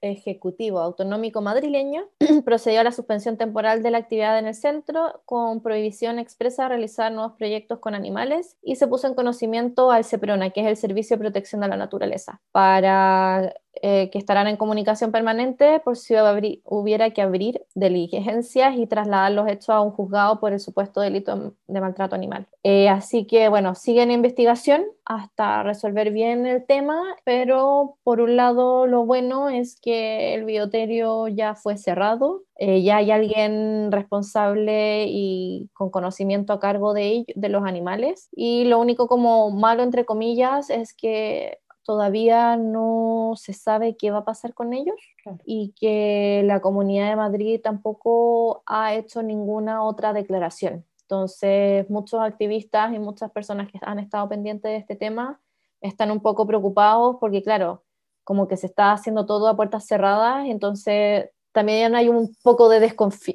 Ejecutivo Autonómico madrileño *clears throat* procedió a la suspensión temporal de la actividad en el centro con prohibición expresa de realizar nuevos proyectos con animales y se puso en conocimiento al CEPRONA, que es el Servicio de Protección de la Naturaleza, para eh, que estarán en comunicación permanente por si hubiera que abrir diligencias y trasladar los hechos a un juzgado por el supuesto delito de maltrato animal. Eh, así que, bueno, siguen investigación hasta resolver bien el tema, pero por un lado lo bueno es que el bioterio ya fue cerrado, eh, ya hay alguien responsable y con conocimiento a cargo de, de los animales y lo único como malo entre comillas es que todavía no se sabe qué va a pasar con ellos y que la Comunidad de Madrid tampoco ha hecho ninguna otra declaración. Entonces, muchos activistas y muchas personas que han estado pendientes de este tema están un poco preocupados porque, claro, como que se está haciendo todo a puertas cerradas, entonces también hay un poco de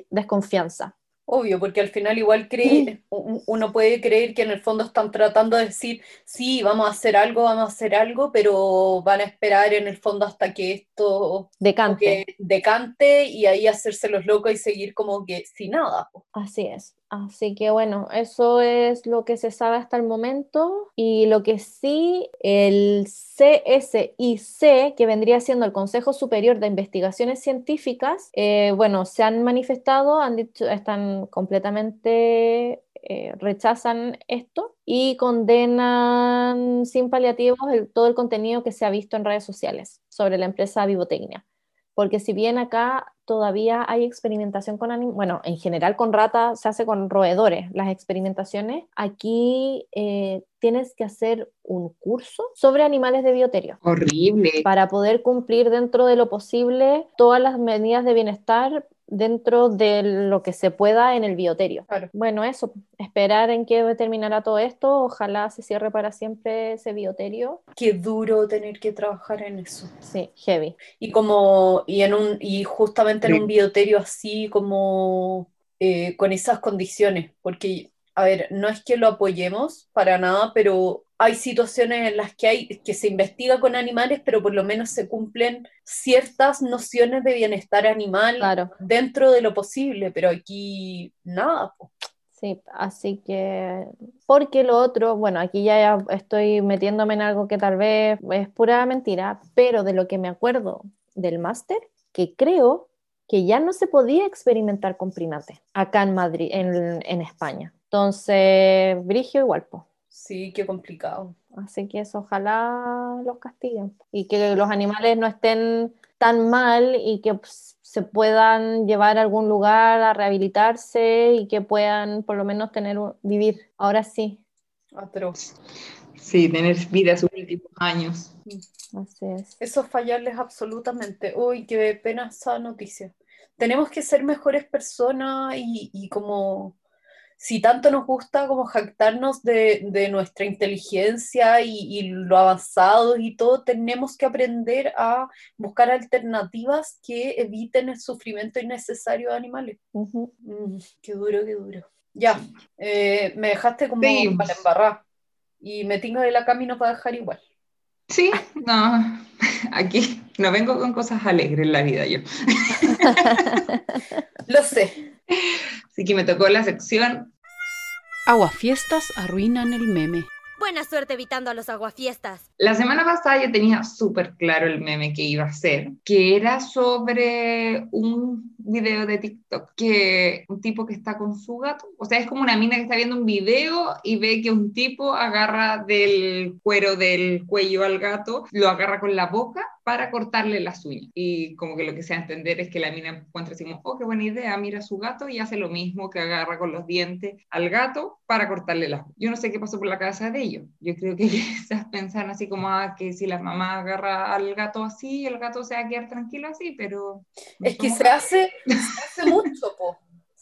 desconfianza. Obvio, porque al final igual cree, uno puede creer que en el fondo están tratando de decir, sí, vamos a hacer algo, vamos a hacer algo, pero van a esperar en el fondo hasta que esto decante, decante y ahí hacerse los locos y seguir como que sin nada. Así es. Así que bueno, eso es lo que se sabe hasta el momento. Y lo que sí, el CSIC, que vendría siendo el Consejo Superior de Investigaciones Científicas, eh, bueno, se han manifestado, han dicho, están completamente, eh, rechazan esto y condenan sin paliativos todo el contenido que se ha visto en redes sociales sobre la empresa Vivotecnia porque si bien acá todavía hay experimentación con animales, bueno, en general con ratas se hace con roedores las experimentaciones, aquí eh, tienes que hacer un curso sobre animales de bioterio. Horrible. Para poder cumplir dentro de lo posible todas las medidas de bienestar dentro de lo que se pueda en el bioterio. Bueno, eso, esperar en qué terminará todo esto, ojalá se cierre para siempre ese bioterio. Qué duro tener que trabajar en eso. Sí, heavy. Y como, y en un, y justamente en un bioterio así como eh, con esas condiciones, porque, a ver, no es que lo apoyemos para nada, pero hay situaciones en las que, hay, que se investiga con animales, pero por lo menos se cumplen ciertas nociones de bienestar animal dentro de lo posible, pero aquí nada. Sí, así que, porque lo otro, bueno, aquí ya estoy metiéndome en algo que tal vez es pura mentira, pero de lo que me acuerdo del máster, que creo que ya no se podía experimentar con primates acá en Madrid, en, en España. Entonces, Brigio igual, pues. Sí, qué complicado. Así que eso, ojalá los castiguen y que los animales no estén tan mal y que pues, se puedan llevar a algún lugar a rehabilitarse y que puedan por lo menos tener vivir. Ahora sí. Atroz. Sí, tener vida sus últimos años. Así es. Eso fallarles absolutamente. Uy, qué pena esa noticia. Tenemos que ser mejores personas y, y como si tanto nos gusta como jactarnos de, nuestra inteligencia y, lo avanzado y todo, tenemos que aprender a buscar alternativas que eviten el sufrimiento innecesario de animales. Mm, qué duro, qué duro. Ya, eh, me dejaste como para embarrar y me tengo de la camino para dejar igual. Sí, no, *laughs* aquí no vengo con cosas alegres en la vida yo. *laughs* Lo sé. Así que me tocó la sección. Aguafiestas arruinan el meme. Buena suerte evitando a los aguafiestas. La semana pasada yo tenía súper claro el meme que iba a hacer, que era sobre un video de TikTok que un tipo que está con su gato, o sea, es como una mina que está viendo un video y ve que un tipo agarra del cuero del cuello al gato, lo agarra con la boca para cortarle las uñas. Y como que lo que se va a entender es que la mina encuentra así como, oh, qué buena idea, mira a su gato y hace lo mismo que agarra con los dientes al gato para cortarle las uñas. Yo no sé qué pasó por la cabeza de ellos. Yo creo que *laughs* quizás pensaron así como ah, que si la mamá agarra al gato así, el gato se va a quedar tranquilo así, pero... no Es que se hace, hace mucho, po.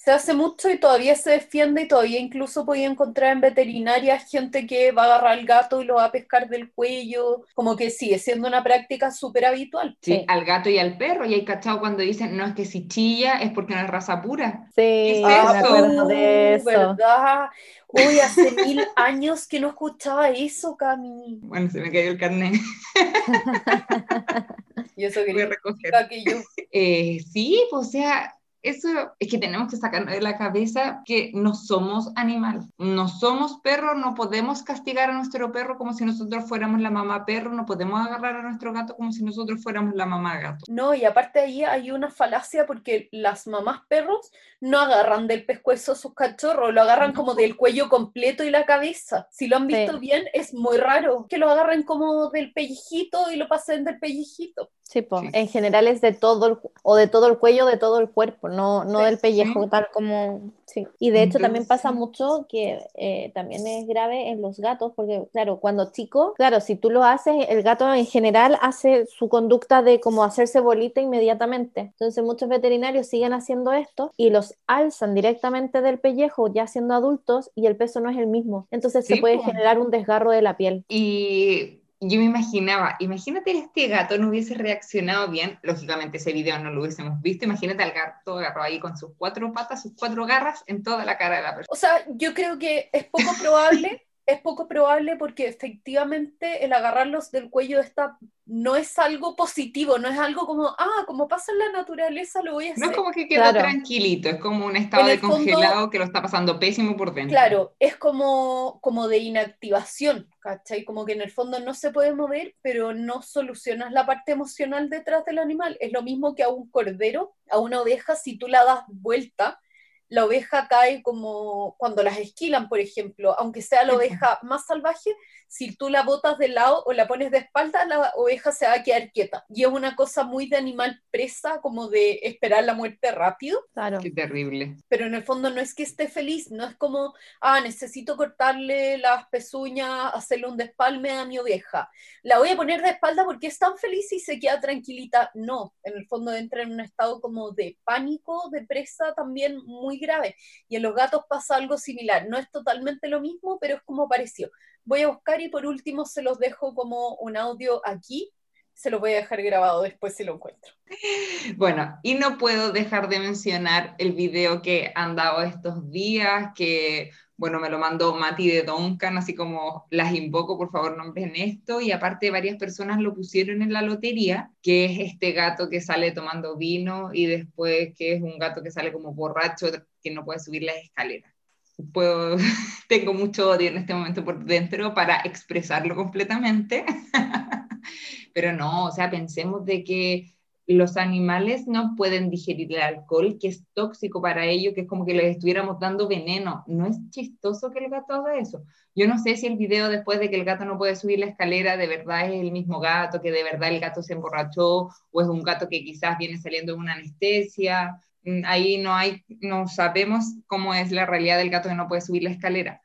Se hace mucho y todavía se defiende y todavía incluso podía encontrar en veterinarias gente que va a agarrar al gato y lo va a pescar del cuello, como que sigue siendo una práctica súper habitual. Sí, al gato y al perro. Y hay cachado cuando dicen, no es que si chilla es porque no es raza pura. Sí, es eso? de eso. ¿Verdad? Uy, hace mil *laughs* años que no escuchaba eso, Cami. Bueno, se me cayó el carnet. *laughs* Y eso Voy a quería recoger. que yo. Eh, sí, pues, o sea, eso es que tenemos que sacarnos de la cabeza que no somos animal, no somos perro, no podemos castigar a nuestro perro como si nosotros fuéramos la mamá perro, no podemos agarrar a nuestro gato como si nosotros fuéramos la mamá gato. No, y aparte ahí hay una falacia porque las mamás perros no agarran del pescuezo a sus cachorros, lo agarran como del cuello completo y la cabeza. Si lo han visto Sí. bien, es muy raro que lo agarren como del pellejito y lo pasen del pellejito. Sí. Sí. En general es de todo el, o de todo el cuello, de todo el cuerpo, no, no Sí, del pellejo, sí. tal como, sí. Y de hecho también pasa mucho que eh, también es grave en los gatos, porque claro, cuando chico, claro, si tú lo haces, el gato en general hace su conducta de como hacerse bolita inmediatamente. Entonces muchos veterinarios siguen haciendo esto y los alzan directamente del pellejo ya siendo adultos y el peso no es el mismo. Entonces se puede generar un desgarro de la piel. Y yo me imaginaba, imagínate este gato no hubiese reaccionado bien, lógicamente ese video no lo hubiésemos visto, imagínate al gato agarrado ahí con sus cuatro patas, sus cuatro garras en toda la cara de la persona. O sea, yo creo que es poco probable, es poco probable porque efectivamente el agarrarlos del cuello está, no es algo positivo, no es algo como, ah, como pasa en la naturaleza, lo voy a hacer. No es como que quedó Claro. tranquilito, es como un estado En de fondo- congelado que lo está pasando pésimo por dentro. Claro, es como, como de inactivación, ¿cachai? Como que en el fondo no se puede mover, pero no solucionas la parte emocional detrás del animal. Es lo mismo que a un cordero, a una oveja, si tú la das vuelta, la oveja cae como cuando las esquilan, por ejemplo, aunque sea la oveja más salvaje, si tú la botas de lado o la pones de espalda, la oveja se va a quedar quieta. Y es una cosa muy de animal presa, como de esperar la muerte rápido Claro. Qué terrible. pero en el fondo no es que esté feliz, no es como, ah, necesito cortarle las pezuñas, hacerle un despalme a mi oveja. La voy a poner de espalda porque es tan feliz y se queda tranquilita. No, en el fondo entra en un estado como de pánico, de presa también muy grave. Y en los gatos pasa algo similar. No es totalmente lo mismo, pero es como parecido. Voy a buscar y por último se los dejo como un audio aquí. Se los voy a dejar grabado después si lo encuentro. Bueno, y no puedo dejar de mencionar el video que han dado estos días, que, bueno, me lo mandó Mati de Duncan, así como las invoco, por favor, nombren esto, y aparte varias personas lo pusieron en la lotería, que es este gato que sale tomando vino y después que es un gato que sale como borracho, que no puede subir las escaleras. Puedo, *laughs* tengo mucho odio en este momento por dentro para expresarlo completamente, *laughs* pero no, o sea, pensemos de que los animales no pueden digerir el alcohol, que es tóxico para ellos, que es como que les estuviéramos dando veneno. No es chistoso que el gato haga eso. Yo no sé si el video después de que el gato no puede subir la escalera, de verdad es el mismo gato, que de verdad el gato se emborrachó, o es un gato que quizás viene saliendo de una anestesia. Mm, Ahí no hay, no sabemos cómo es la realidad del gato que no puede subir la escalera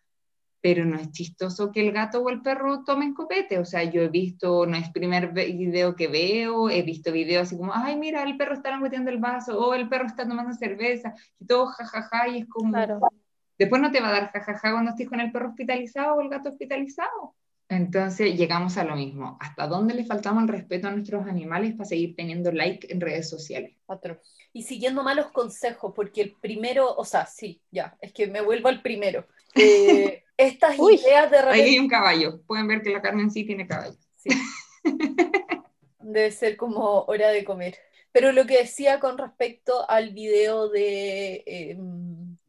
pero no es chistoso que el gato o el perro tomen copete. O sea, yo he visto, no es primer video que veo, he visto videos así como, ay, mira, el perro está langueteando el vaso, o el perro está tomando cerveza, y todo jajaja, y es como, Claro. después no te va a dar jajaja cuando estés con el perro hospitalizado o el gato hospitalizado. Entonces llegamos a lo mismo. ¿Hasta dónde le faltamos el respeto a nuestros animales para seguir teniendo like en redes sociales? Atroz. Y siguiendo malos consejos, porque el primero, o sea, sí, ya, es que me vuelvo al primero. Eh, *laughs* estas Uy. ideas de Ahí repente hay un caballo. Pueden ver que la Carmen sí tiene caballo. sí. *laughs* debe ser como hora de comer. Pero lo que decía con respecto al video de eh,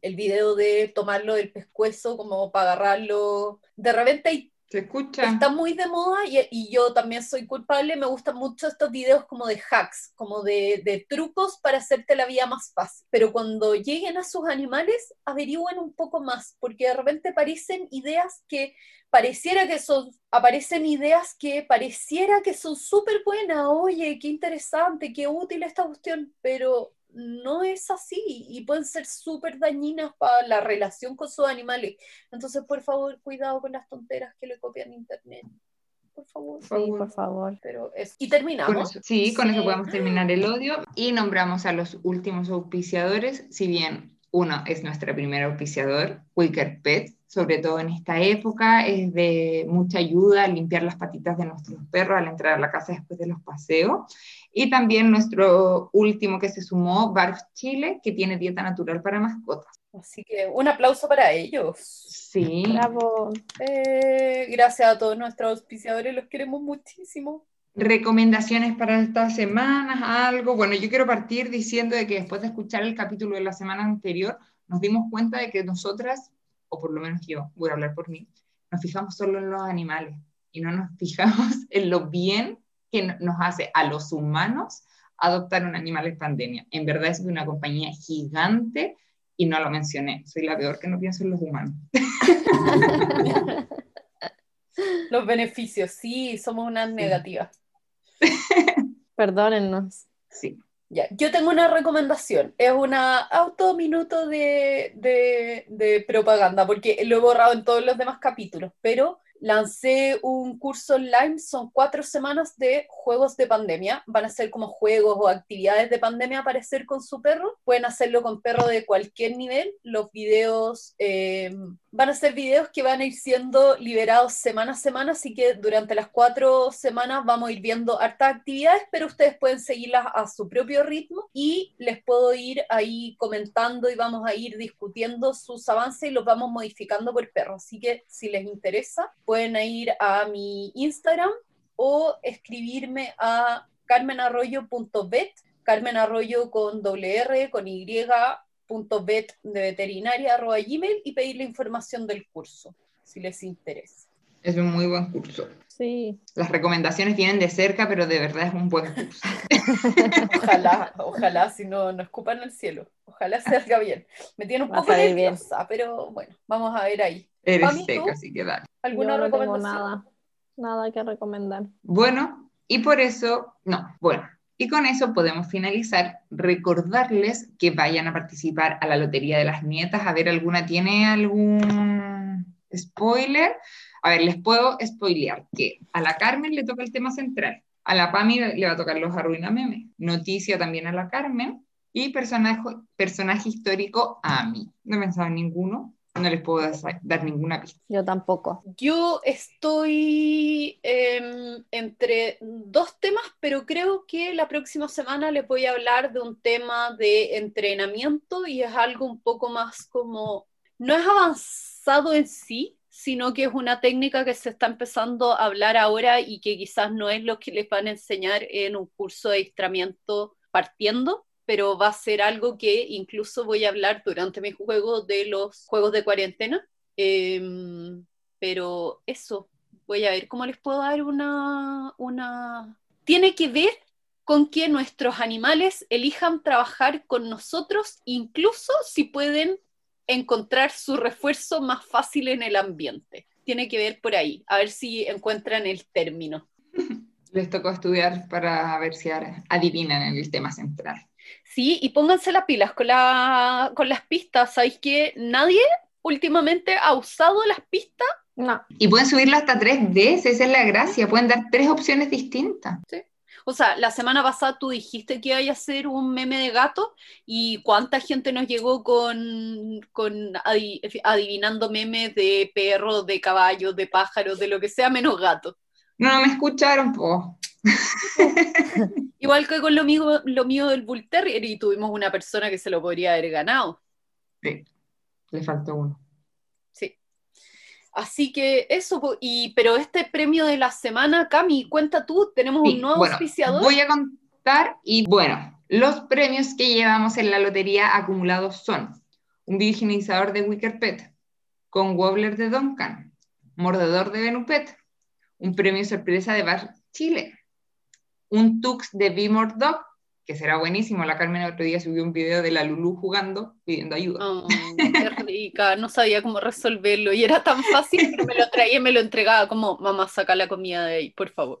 el video de tomarlo del pescuezo como para agarrarlo, de repente hay Se escucha. Está muy de moda y, yo también soy culpable. Me gustan mucho estos videos como de hacks, como de, de trucos para hacerte la vida más fácil. Pero cuando lleguen a sus animales, averigüen un poco más, porque de repente aparecen ideas que pareciera que son, aparecen ideas que pareciera que son súper buenas. Oye, qué interesante, qué útil esta cuestión, pero no es así y pueden ser súper dañinas para la relación con sus animales. Entonces, por favor, cuidado con las tonteras que le copian a internet. Por favor. Sí, por favor. Pero es... Y Con terminamos. eso- sí, con eso podemos terminar el odio y nombramos a los últimos auspiciadores, si bien uno es nuestro primer auspiciador, Wicker Pet, sobre todo en esta época, es de mucha ayuda limpiar las patitas de nuestros perros al entrar a la casa después de los paseos. Y también nuestro último que se sumó, Barf Chile, que tiene dieta natural para mascotas. Así que un aplauso para ellos. Sí, Bravo. Eh, gracias a todos nuestros auspiciadores, los queremos muchísimo. Recomendaciones para estas semanas, algo. Bueno, yo quiero partir diciendo de que después de escuchar el capítulo de la semana anterior, nos dimos cuenta de que nosotras, o por lo menos yo, voy a hablar por mí, nos fijamos solo en los animales y no nos *laughs* fijamos en lo bien que no- nos hace a los humanos adoptar un animal en pandemia. En verdad es de una compañía gigante y no lo mencioné. Soy la peor que no pienso en los humanos. *laughs* Los beneficios, sí, somos unas negativas. *laughs* Perdónennos. Sí. Ya, yo tengo una recomendación. Es una autominuto de, de, de propaganda, porque lo he borrado en todos los demás capítulos, pero lancé un curso online, son cuatro semanas de juegos de pandemia. Van a ser como juegos o actividades de pandemia para hacer con su perro. Pueden hacerlo con perro de cualquier nivel. Los videos eh, van a ser videos que van a ir siendo liberados semana a semana, así que durante las cuatro semanas vamos a ir viendo hartas actividades, pero ustedes pueden seguirlas a su propio ritmo y les puedo ir ahí comentando y vamos a ir discutiendo sus avances y los vamos modificando por perro. Así que si les interesa, pueden ir a mi Instagram o escribirme a carmenarroyo.vet, Carmen Arroyo con doble R, con Y, vet de veterinaria arroba gmail y pedir la información del curso, si les interesa. Es un muy buen curso. Sí. Las recomendaciones vienen de cerca, pero de verdad es un buen curso. *laughs* Ojalá, ojalá, si no, no escupan al cielo. Ojalá salga bien. Me tiene un poco nerviosa, pero bueno, vamos a ver ahí. Eres Pami, ¿tú? seca, así que dale. ¿Alguna Yo no tengo recomendación? nada. Nada que recomendar. Bueno, y por eso, no, bueno, y con eso podemos finalizar. Recordarles que vayan a participar a la Lotería de las Nietas. A ver, ¿alguna tiene algún spoiler? A ver, les puedo spoilear que a la Carmen le toca el tema central. A la Pami le va a tocar los arruina memes. Noticia también a la Carmen. Y personaje, histórico a mí. No he pensado en ninguno. No les puedo dar- dar ninguna pista. Yo tampoco. Yo estoy em, entre dos temas, pero creo que la próxima semana les voy a hablar de un tema de entrenamiento y es algo un poco más como, no es avanzado en sí, sino que es una técnica que se está empezando a hablar ahora y que quizás no es lo que les van a enseñar en un curso de adiestramiento partiendo, pero va a ser algo que incluso voy a hablar durante mi juego de los juegos de cuarentena. Em, pero eso, voy a ver cómo les puedo dar una, una... Tiene que ver con que nuestros animales elijan trabajar con nosotros, incluso si pueden encontrar su refuerzo más fácil en el ambiente. Tiene que ver por ahí, a ver si encuentran el término. *laughs* Les tocó estudiar para ver si adivinan el tema central. Sí, y pónganse las pilas con, la, con las pistas. ¿Sabéis que nadie últimamente ha usado las pistas? No. Y pueden subirlo hasta tres veces, esa es la gracia. Pueden dar tres opciones distintas. O sea, la semana pasada tú dijiste que iba a hacer un meme de gato y cuánta gente nos llegó con, con adi- adivinando memes de perros, de caballos, de pájaros, de lo que sea, menos gato. No, no me escucharon, po. *laughs* Igual que con lo mío, lo mío del Bull Terrier y tuvimos una persona que se lo podría haber ganado. Sí, le faltó uno. Sí. Así que eso, y, pero este premio de la semana, Cami, cuenta tú, tenemos Sí, un nuevo bueno, auspiciador. Voy a contar y bueno, los premios que llevamos en la lotería acumulados son un virginizador de Wicker Pet con Wobbler de Duncan, Mordedor de Benupet, un premio sorpresa de Bar Chile, un Tux de B Dog, que será buenísimo. La Carmen el otro día subió un video de la Lulu jugando, pidiendo ayuda. Oh, qué rica, no sabía cómo resolverlo y era tan fácil que me lo traía y me lo entregaba como, mamá, saca la comida de ahí, por favor.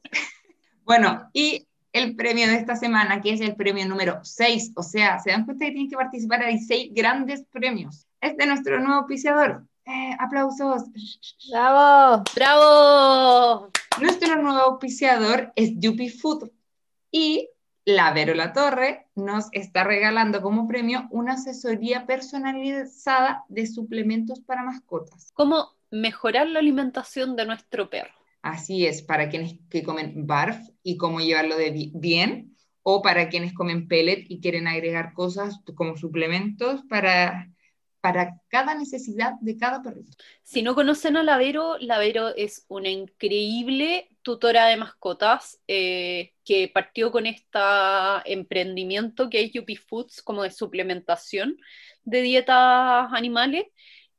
Bueno, y el premio de esta semana, que es el premio número 6, o sea, se dan cuenta que tienen que participar, hay seis grandes premios. Es de nuestro nuevo auspiciador. Eh, aplausos. ¡Bravo! ¡Bravo! Nuestro nuevo auspiciador es Yupi Food y la Vero La Torre nos está regalando como premio una asesoría personalizada de suplementos para mascotas. ¿Cómo mejorar la alimentación de nuestro perro? Así es, para quienes que comen barf y cómo llevarlo de bi- bien, o para quienes comen pellet y quieren agregar cosas como suplementos para, para cada necesidad de cada perrito. Si no conocen a Lavero, Lavero es una increíble tutora de mascotas eh, que partió con este emprendimiento que es Yuppie Foods, como de suplementación de dietas animales.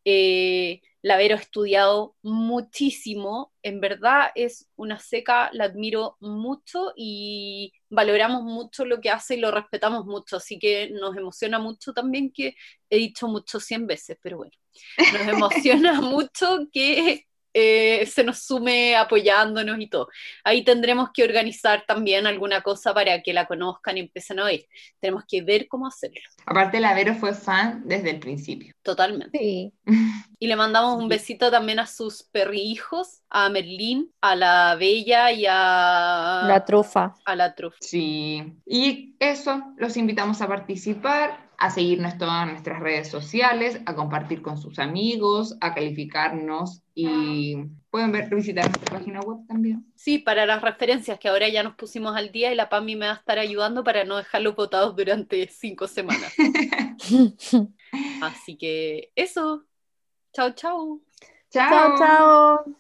Eh, Lavero ha estudiado muchísimo, en verdad es una seca, la admiro mucho y valoramos mucho lo que hace y lo respetamos mucho, así que nos emociona mucho también que he dicho mucho 100 veces, pero bueno, nos *laughs* emociona mucho que eh, se nos sume apoyándonos y todo. Ahí tendremos que organizar también alguna cosa para que la conozcan y empiecen a oír. Tenemos que ver cómo hacerlo, Aparte, la Vero fue fan desde el principio. totalmente. Sí. *laughs* Y le mandamos un Sí. besito también a sus perrijos, a Merlín, a la Bella y a La trufa. a la Trufa. Sí. Y eso, los invitamos a participar, a seguirnos en todas nuestras redes sociales, a compartir con sus amigos, a calificarnos y pueden ver, visitar nuestra página web también. Sí, para las referencias que ahora ya nos pusimos al día y la Pami me va a estar ayudando para no dejarlos botados durante cinco semanas. *laughs* Así que eso. Chao, chao. chao, chao.